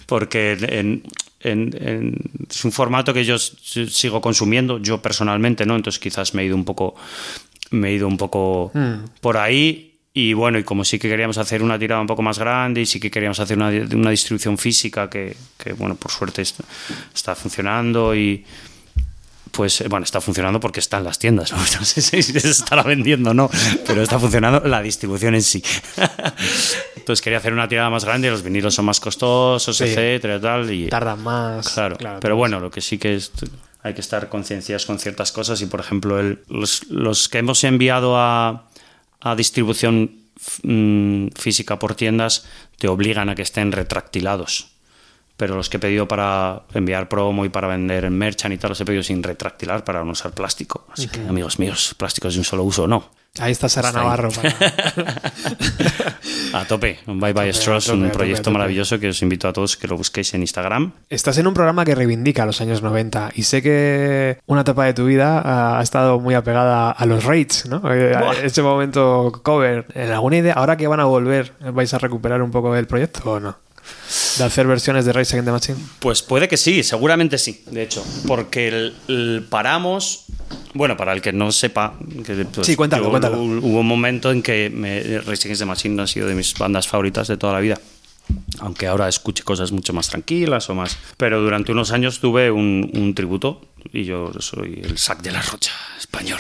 Porque en- en- en- es un formato que yo sigo consumiendo, yo personalmente, ¿no? Entonces quizás me he ido un poco. Me he ido un poco por ahí. Y bueno, y como sí que queríamos hacer una tirada un poco más grande y sí que queríamos hacer una, una distribución física que, que, bueno, por suerte est- está funcionando y pues eh, bueno, está funcionando porque está en las tiendas, ¿no? No sé si se estará vendiendo o no, pero está funcionando la distribución en sí. Entonces quería hacer una tirada más grande, los vinilos son más costosos, Sí. etcétera, tal, y Tardan más. claro, claro, pero bueno, lo que sí que es hay que estar concienciados con ciertas cosas y, por ejemplo, el- los, los que hemos enviado a, a distribución mm, física por tiendas te obligan a que estén retractilados. Pero los que he pedido para enviar promo y para vender en merchant y tal, los he pedido sin retractilar para no usar plástico. Así que, amigos míos, plásticos de un solo uso no. Ahí está Sara. Navarro. para- A tope, un Bye Bye Straws, un proyecto maravilloso que os invito a todos que lo busquéis en Instagram. Estás en un programa que reivindica los años 90 y sé que una etapa de tu vida ha estado muy apegada a los raids, ¿no? Eh, a Ese momento cover. ¿En alguna idea? Ahora que van a volver, ¿vais a recuperar un poco el proyecto o no? De hacer versiones de Rage Against the Machine. Pues puede que sí, seguramente sí, de hecho, porque el, el paramos, bueno, para el que no sepa, que, pues, Sí, cuéntalo, yo- cuéntalo. hu- Hubo un momento en que me, Rage Against the Machine ha sido de mis bandas favoritas de toda la vida. Aunque ahora escuche cosas mucho más tranquilas o más. Pero durante unos años tuve un, un tributo y yo soy el Sac de la Rocha español.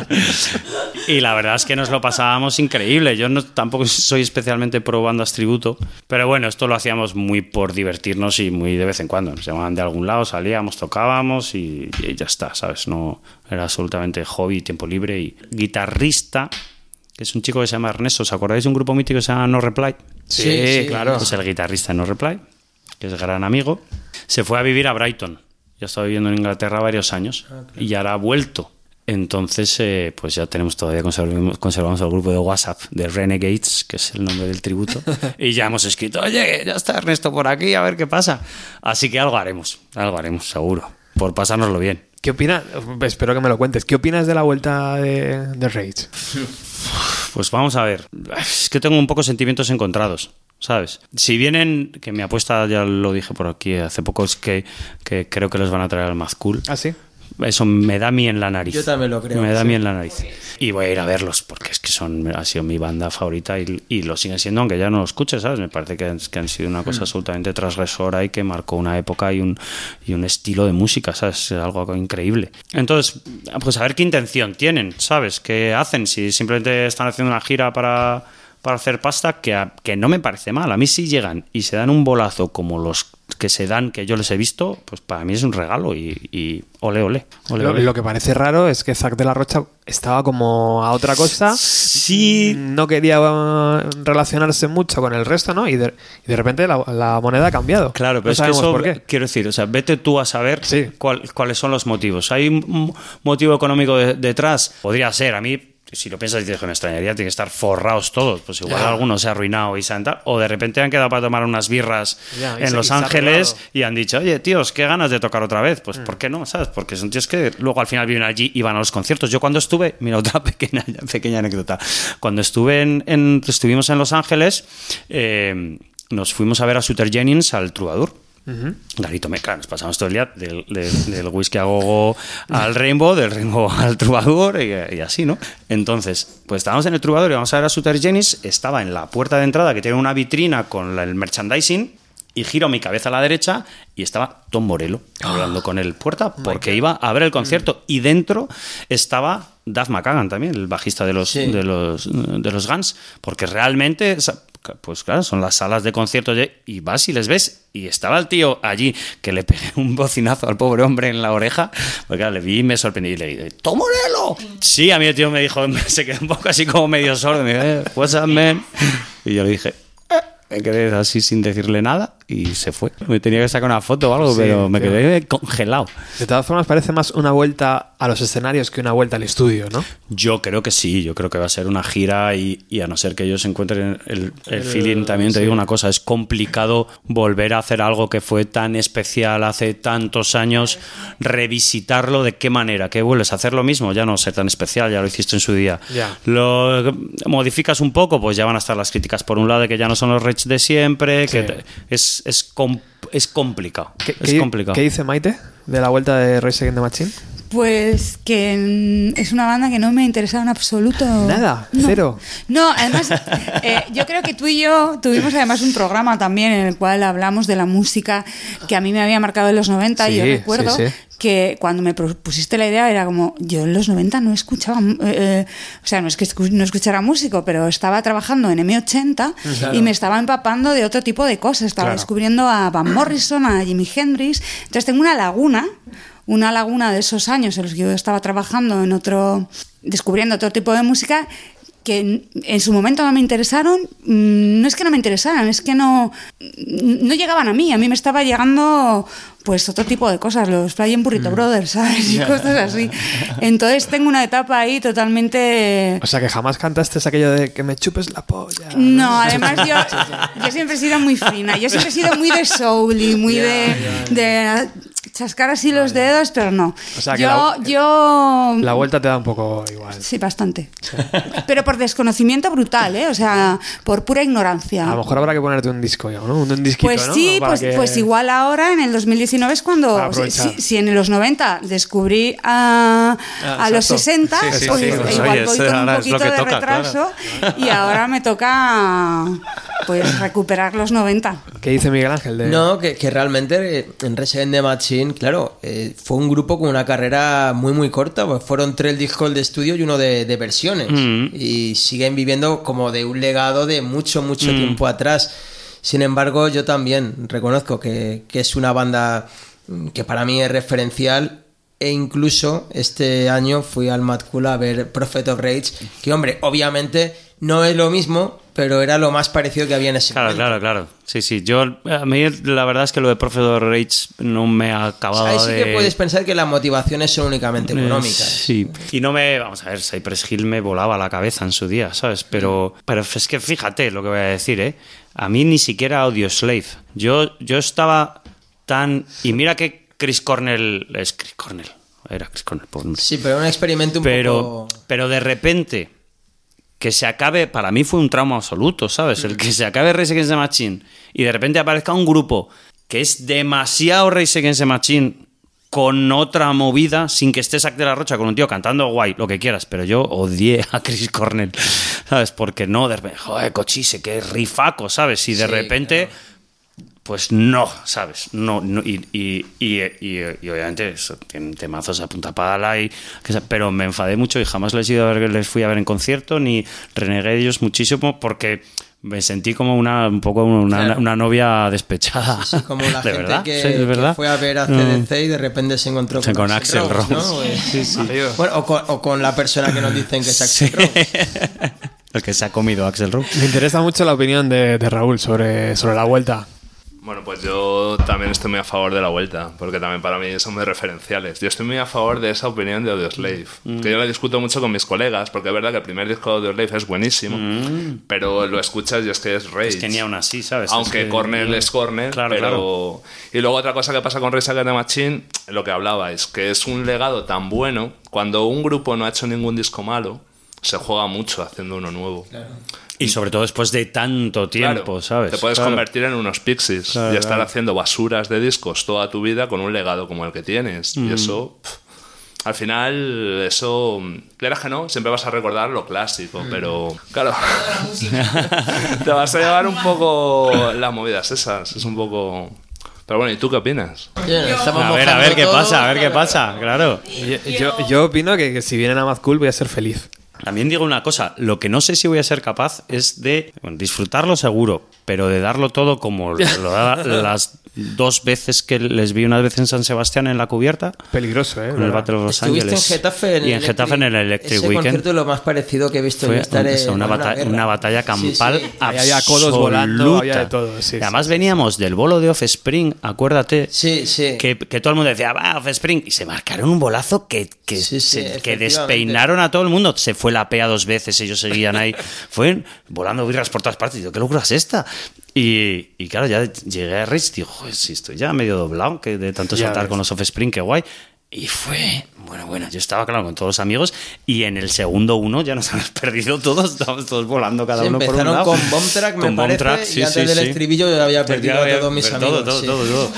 y la verdad es que nos lo pasábamos increíble. Yo no, tampoco soy especialmente pro bandas tributo, pero bueno, esto lo hacíamos muy por divertirnos y muy de vez en cuando. Nos llamaban de algún lado, salíamos, tocábamos y, y ya está, ¿sabes? No era absolutamente hobby, tiempo libre y guitarrista. Que es un chico que se llama Ernesto. ¿Os acordáis de un grupo mítico que se llama No Reply? Sí, sí, claro. Pues el guitarrista de No Reply, que es gran amigo, se fue a vivir a Brighton. Ya estaba viviendo en Inglaterra varios años y ahora ha vuelto. Entonces, eh, pues ya tenemos todavía conservamos, conservamos el grupo de WhatsApp de Renegades, que es el nombre del tributo, y ya hemos escrito, oye, ya está Ernesto por aquí, a ver qué pasa. Así que algo haremos, algo haremos, seguro, por pasárnoslo bien. ¿Qué opinas? Espero que me lo cuentes. ¿Qué opinas de la vuelta de, de Rage? Pues vamos a ver. Es que tengo un poco sentimientos encontrados, ¿sabes? Si vienen, que mi apuesta ya lo dije por aquí hace poco, es que, que creo que los van a traer al Cool. ¿Ah, sí? Eso me da a mí en la nariz. Yo también lo creo, Me da a sí. mí en la nariz. Y voy a ir a verlos porque es que son ha sido mi banda favorita y, y lo siguen siendo, aunque ya no lo escuche, ¿sabes? Me parece que, han- que han sido una cosa absolutamente transgresora y que marcó una época y un, y un estilo de música, ¿sabes? Algo increíble. Entonces, pues a ver qué intención tienen, ¿sabes? ¿Qué hacen? Si simplemente están haciendo una gira para para hacer pasta que, a- que no me parece mal. A mí si llegan y se dan un bolazo como los que se dan, que yo les he visto, pues para mí es un regalo y, y ole, ole. ole, Lo, ole. lo que parece raro es que Zack de la Rocha estaba como a otra cosa. Sí. No quería uh, relacionarse mucho con el resto, ¿no? Y de, y de repente la, la moneda ha cambiado. Claro, pero no es que eso, por qué. quiero decir, o sea, vete tú a saber Sí. cuál- cuáles son los motivos. ¿Hay un un motivo económico de- detrás? Podría ser, a mí, si lo piensas, dices que me extrañaría, tienen que estar forrados todos. Pues igual Ya. alguno se ha arruinado y se han o de repente han quedado para tomar unas birras en Los Ángeles y han dicho, oye, tíos, qué ganas de tocar otra vez. Mm. Pues, ¿por qué no? ¿Sabes? Porque son tíos que luego al final viven allí y van a los conciertos. Yo cuando estuve, mira, otra pequeña, pequeña anécdota. Cuando estuve en, en- estuvimos en Los Ángeles, eh, nos fuimos a ver a Suter Jennings al Troubadour. Garito nos pasamos todo el día del, del- del whisky a gogo al Rainbow, del Rainbow al Troubadour y, y así, ¿no? Entonces, pues estábamos en el Troubadour y vamos a ver a Suter Jennings, estaba en la puerta de entrada que tiene una vitrina con la- el merchandising y giro mi cabeza a la derecha y estaba Tom Morello hablando con el puerta porque iba a ver el concierto y dentro estaba Duff McKagan también, el bajista de los, Sí. de los, de los Guns, porque realmente, pues claro, son las salas de conciertos y vas y les ves y estaba el tío allí que le pegué un bocinazo al pobre hombre en la oreja, porque claro, le vi y me sorprendí y le dije, ¡Tom Morello! Sí, a mí el tío me dijo, se quedó un poco así como medio sordo, me dijo, "Eh, what's up, man? Y yo le dije, me quedé así sin decirle nada y se fue. Me tenía que sacar una foto o algo, Sí, pero me tío. quedé congelado. De todas formas, parece más una vuelta a los escenarios que una vuelta al estudio, ¿no? Yo creo que sí, yo creo que va a ser una gira y, y a no ser que ellos encuentren el, el feeling, también te digo una cosa, es complicado volver a hacer algo que fue tan especial hace tantos años, revisitarlo de qué manera, que vuelves a hacer lo mismo, ya no ser tan especial, ya lo hiciste en su día. Ya. Lo modificas un poco, pues ya van a estar las críticas por un lado de que ya no son los De siempre, Sí. que te- es, es, com- es complicado. ¿Qué, es qué- complicado. qué dice Maite de la vuelta de Rage Against the Machine? Pues que es una banda que no me interesa en absoluto. Nada, No. cero. No, además, eh, yo creo que tú y yo tuvimos además un programa también en el cual hablamos de la música que a mí me había marcado en los 90 y yo recuerdo sí, sí. que cuando me propusiste la idea era como, yo en los 90 no escuchaba, eh, eh, o sea, no es que escu- no escuchara músico, pero estaba trabajando en M80 y me estaba empapando de otro tipo de cosas, estaba Claro. descubriendo a Van Morrison, a Jimi Hendrix, entonces tengo una laguna una laguna de esos años en los que yo estaba trabajando en otro, descubriendo otro tipo de música que en, su momento no me interesaron, mm, no es que no me interesaran, es que no, no llegaban a mí, a mí me estaba llegando pues otro tipo de cosas, los Flying Burrito Brothers, ¿sabes? Y cosas así. Entonces tengo una etapa ahí totalmente... O sea que jamás cantaste aquello de que me chupes la polla. No, además yo, yo siempre he sido muy fina, yo siempre he sido muy de soul y muy de, de chascar así los dedos, pero no. O sea que yo, la- yo La vuelta te da un poco igual. Sí, bastante. Pero por desconocimiento brutal, ¿eh? O sea, por pura ignorancia. A lo mejor habrá que ponerte un disco ya, ¿no? Un, un disquito, Pues ¿no? sí, Para pues, que- pues igual ahora en el 2019 es cuando, aprovechar. si, si en los 90 descubrí a, Ah, a los exacto. 60, Sí, sí, pues sí, pues igual oye, voy con un poquito de toca, retraso y ahora me toca pues recuperar los 90. ¿Qué dice Miguel Ángel? De... No, que, que realmente eh, en Resident the Machine, claro, eh, fue un grupo con una carrera muy muy corta, pues fueron tres discos de estudio y uno de, de versiones. Mm. Y siguen viviendo como de un legado de mucho, mucho Mm. tiempo atrás. Sin embargo, yo también reconozco que, que es una banda mm, que para mí es referencial. E incluso este año fui al Cool a ver Prophet of Rage, que hombre, obviamente no es lo mismo, pero era lo más parecido que había en ese Claro, momento. claro, claro. Sí, sí. Yo, a mí la verdad es que lo de Professor Rage no me ha acabado Ahí sí de... que puedes pensar que las motivaciones son únicamente Eh, económicas. Sí. Y no me. Vamos a ver, Cypress Hill me volaba la cabeza en su día, ¿sabes? Pero, pero es que fíjate lo que voy a decir, ¿eh? A mí ni siquiera Audio Slave. Yo, yo estaba tan. Y mira que Chris Cornell. Es Chris Cornell. Era Chris Cornell, por. Sí, pero un experimento un pero, poco... pero de repente. Que se acabe, para mí fue un trauma absoluto, ¿sabes? El que se acabe Race Against the Machine y de repente aparezca un grupo que es demasiado Race Against the Machine con otra movida sin que esté Sac de la Rocha con un tío cantando guay, lo que quieras, pero yo odié a Chris Cornell, ¿sabes? Porque no, de repente, joder, cochise, que rifaco, ¿sabes? Y de Sí, repente, pues no, ¿sabes? No, no y, y, y, obviamente eso, tienen temazos a punta pala, y, pero me enfadé mucho y jamás les, he ido a ver, les fui a ver en concierto ni renegué de ellos muchísimo porque me sentí como una un poco una, Claro. una novia despechada. Sí, como la ¿De gente verdad? que, Sí, ¿de que verdad? fue a ver a No. CDC y de repente se encontró Sí, con Axl Rose. ¿no? Sí, sí. Bueno, o, con, o con la persona que nos dicen que es Axl Rose. El que se ha comido Axel Rose. Me interesa mucho la opinión de, de Raúl sobre, sobre la vuelta. Bueno, pues yo también estoy muy a favor de la vuelta, porque también para mí son muy referenciales. Yo estoy muy a favor de esa opinión de Audioslave, que yo la discuto mucho con mis colegas, porque es verdad que el primer disco de Audioslave es buenísimo, pero lo escuchas y es que es Rage. Es que ni aún así, ¿sabes? Aunque Es que- Cornell es Cornell, Claro, pero... claro. Y luego otra cosa que pasa con Rage Against the Machine, lo que hablabais, que es un legado tan bueno, cuando un grupo no ha hecho ningún disco malo, se juega mucho haciendo uno nuevo. Y sobre todo después de tanto tiempo, Claro, ¿sabes? Te puedes Claro. convertir en unos pixies Claro, y estar claro. haciendo basuras de discos toda tu vida con un legado como el que tienes. Mm. Y eso, pf, al final, eso, quieras que no, siempre vas a recordar lo clásico, Mm. pero claro, te vas a llevar un poco las movidas esas. Es un poco. Pero bueno, ¿y tú qué opinas? A ver, a ver qué todo. pasa, a ver qué pasa, claro. Yo, yo- yo opino que, que si vienen a Mad Cool voy a ser feliz. También digo una cosa, lo que no sé si voy a ser capaz es de bueno, disfrutarlo seguro, pero de darlo todo como lo da las dos veces que les vi una vez en San Sebastián en la cubierta, Peligroso, ¿eh? con el. Battle of Los Ángeles. en Getafe en y en Getafe en el Electric Ese Weekend. concierto es lo más parecido que he visto Fue en estar una, bata- guerra. una batalla Sí, campal sí. Ahí había codos volando, había de todo, sí, Y además veníamos del bolo de Offspring, acuérdate. Sí, sí. Que, que todo el mundo decía, va, Offspring. Y se marcaron un bolazo que, que, Sí, sí, se- que efectivamente. despeinaron a todo el mundo. Se fue la PEA dos veces, ellos seguían ahí. Fue volando birras por todas partes. Y yo, ¿qué locura es esta? Y, y claro, ya llegué a Rich y digo, joder, si estoy ya medio doblado que de tanto Ya saltar ves. con los Offspring, qué guay. Y fue, bueno, bueno, yo estaba claro con todos los amigos y en el segundo uno ya nos habíamos perdido todos, estábamos todos volando cada Sí, uno por un empezaron lado. con Bomb Track, me Con parece, Track, y sí, antes sí, del sí. estribillo yo había perdido Ya a había- todos mis todo, amigos. todo, sí. todo, todo.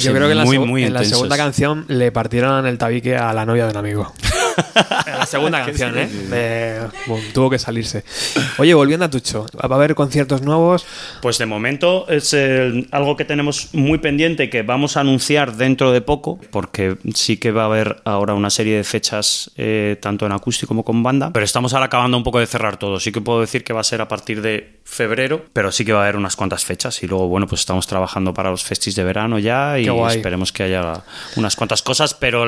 Yo creo que en la, muy, en la segunda canción le partieron el tabique a la novia de un amigo. La segunda canción, ¿eh? De- bueno, tuvo que salirse. Oye, volviendo a Tucho, ¿va a haber conciertos nuevos? Pues de momento es eh, algo que tenemos muy pendiente que vamos a anunciar dentro de poco, porque sí que va a haber ahora una serie de fechas eh, tanto en acústico como con banda, pero estamos ahora acabando un poco de cerrar todo. Sí que puedo decir que va a ser a partir de febrero, pero sí que va a haber unas cuantas fechas y luego, bueno, pues estamos trabajando para los festis de verano ya y esperemos que haya unas cuantas cosas, pero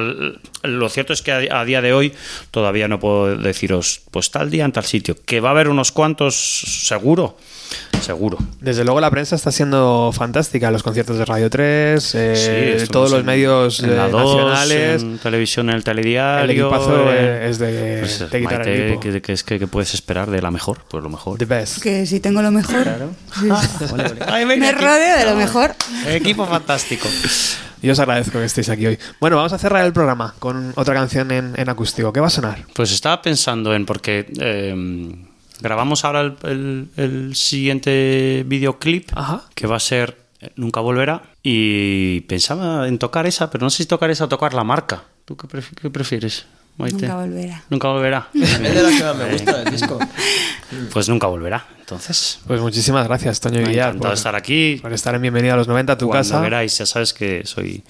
lo cierto es que a, a día de hoy todavía no puedo deciros, pues tal día en tal sitio, que va a haber unos cuantos seguro, seguro. Desde luego la prensa está siendo fantástica, los conciertos de Radio 3, eh, Sí, todos los en- medios en la eh, 2, nacionales. en televisión, en el telediario. El equipazo eh, es de, pues, de Maite. ¿qué, qué es que, qué puedes esperar de la mejor? Pues lo mejor. The best. Que si tengo lo mejor, sí. Ay, me rodeo de lo mejor. Equipo fantástico. Yo os agradezco que estéis aquí hoy. Bueno, vamos a cerrar el programa con otra canción en, en acústico. ¿Qué va a sonar? Pues estaba pensando en, porque eh, grabamos ahora el, el- el siguiente videoclip, Ajá. que va a ser eh, Nunca Volverá, y pensaba en tocar esa, pero no sé si tocar esa o tocar la marca. ¿Tú qué, pref- qué prefieres, Maite? Nunca volverá. Nunca volverá. Es de las que más me gusta del disco. Pues nunca volverá, entonces. Pues muchísimas gracias, Toño Me ha Villar, encantado por, estar aquí. por estar en Bienvenida a los 90 a tu Cuando casa. veráis, ya sabes que soy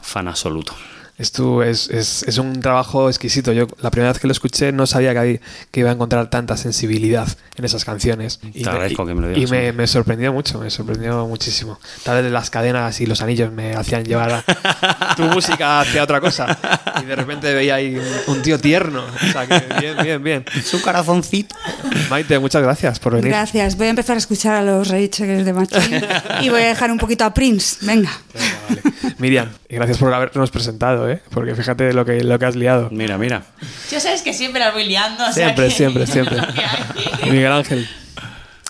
fan absoluto. Es, tu- es, es- es un trabajo exquisito. Yo la primera vez que lo escuché no sabía que, hay- que iba a encontrar tanta sensibilidad en esas canciones. Te agradezco que me lo y digas, me, hombre. me sorprendió mucho, me sorprendió muchísimo. Tal vez las cadenas y los anillos me hacían llevar a- tu música hacia otra cosa. Y de repente veía ahí un, un tío tierno. O sea, que bien, bien, bien. Su corazoncito. Maite, muchas gracias por venir. Gracias. Voy a empezar a escuchar a los Rage the Machine y voy a dejar un poquito a Prince. Venga. Miriam, y gracias por habernos presentado, ¿eh? Porque fíjate lo que, lo que has liado. Mira, mira. Ya sabes que siempre las voy liando. o sea Siempre, que- siempre, siempre. Miguel Ángel,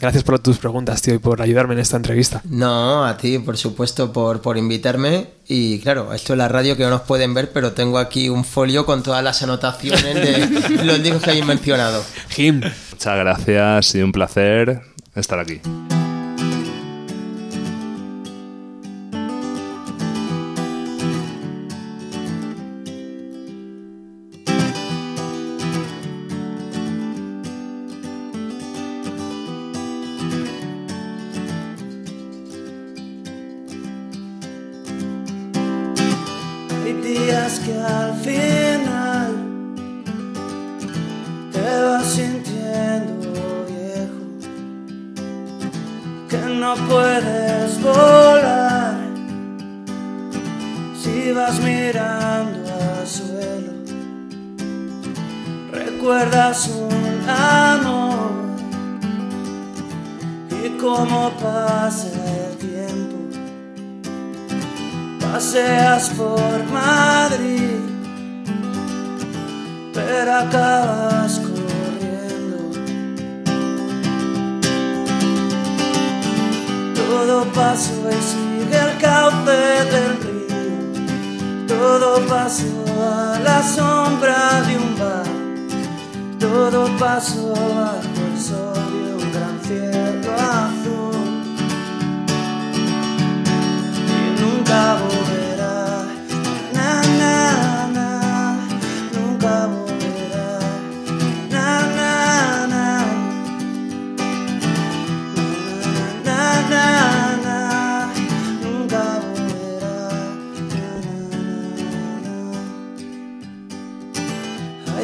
gracias por tus preguntas, tío, y por ayudarme en esta entrevista. No, a ti, por supuesto, por, por invitarme. Y claro, esto es la radio que no nos pueden ver, pero tengo aquí un folio con todas las anotaciones de los discos que habéis mencionado. Jim, Muchas gracias y un placer estar aquí.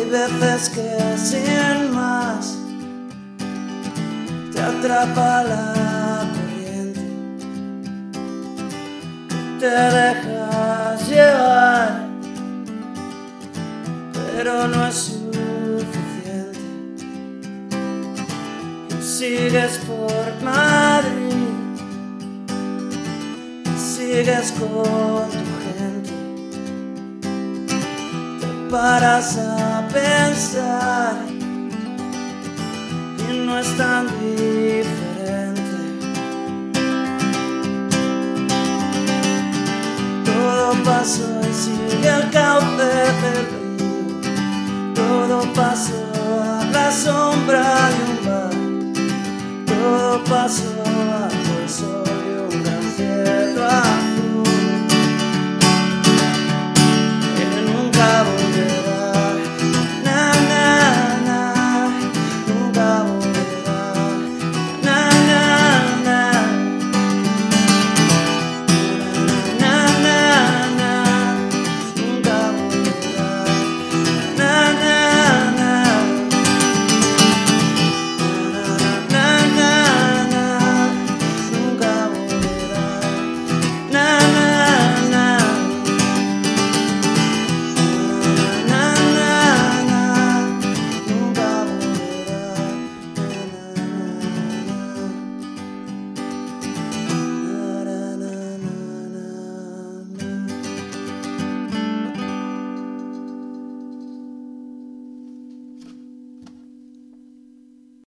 Veces que sin más te atrapa la corriente te dejas llevar, pero no es suficiente. Sigues por Madrid, sigues con tu gente. Te paras a pensar y no es tan diferente. Todo pasó y sigue el cauce del río. Todo pasó a la sombra de un bar. Todo pasó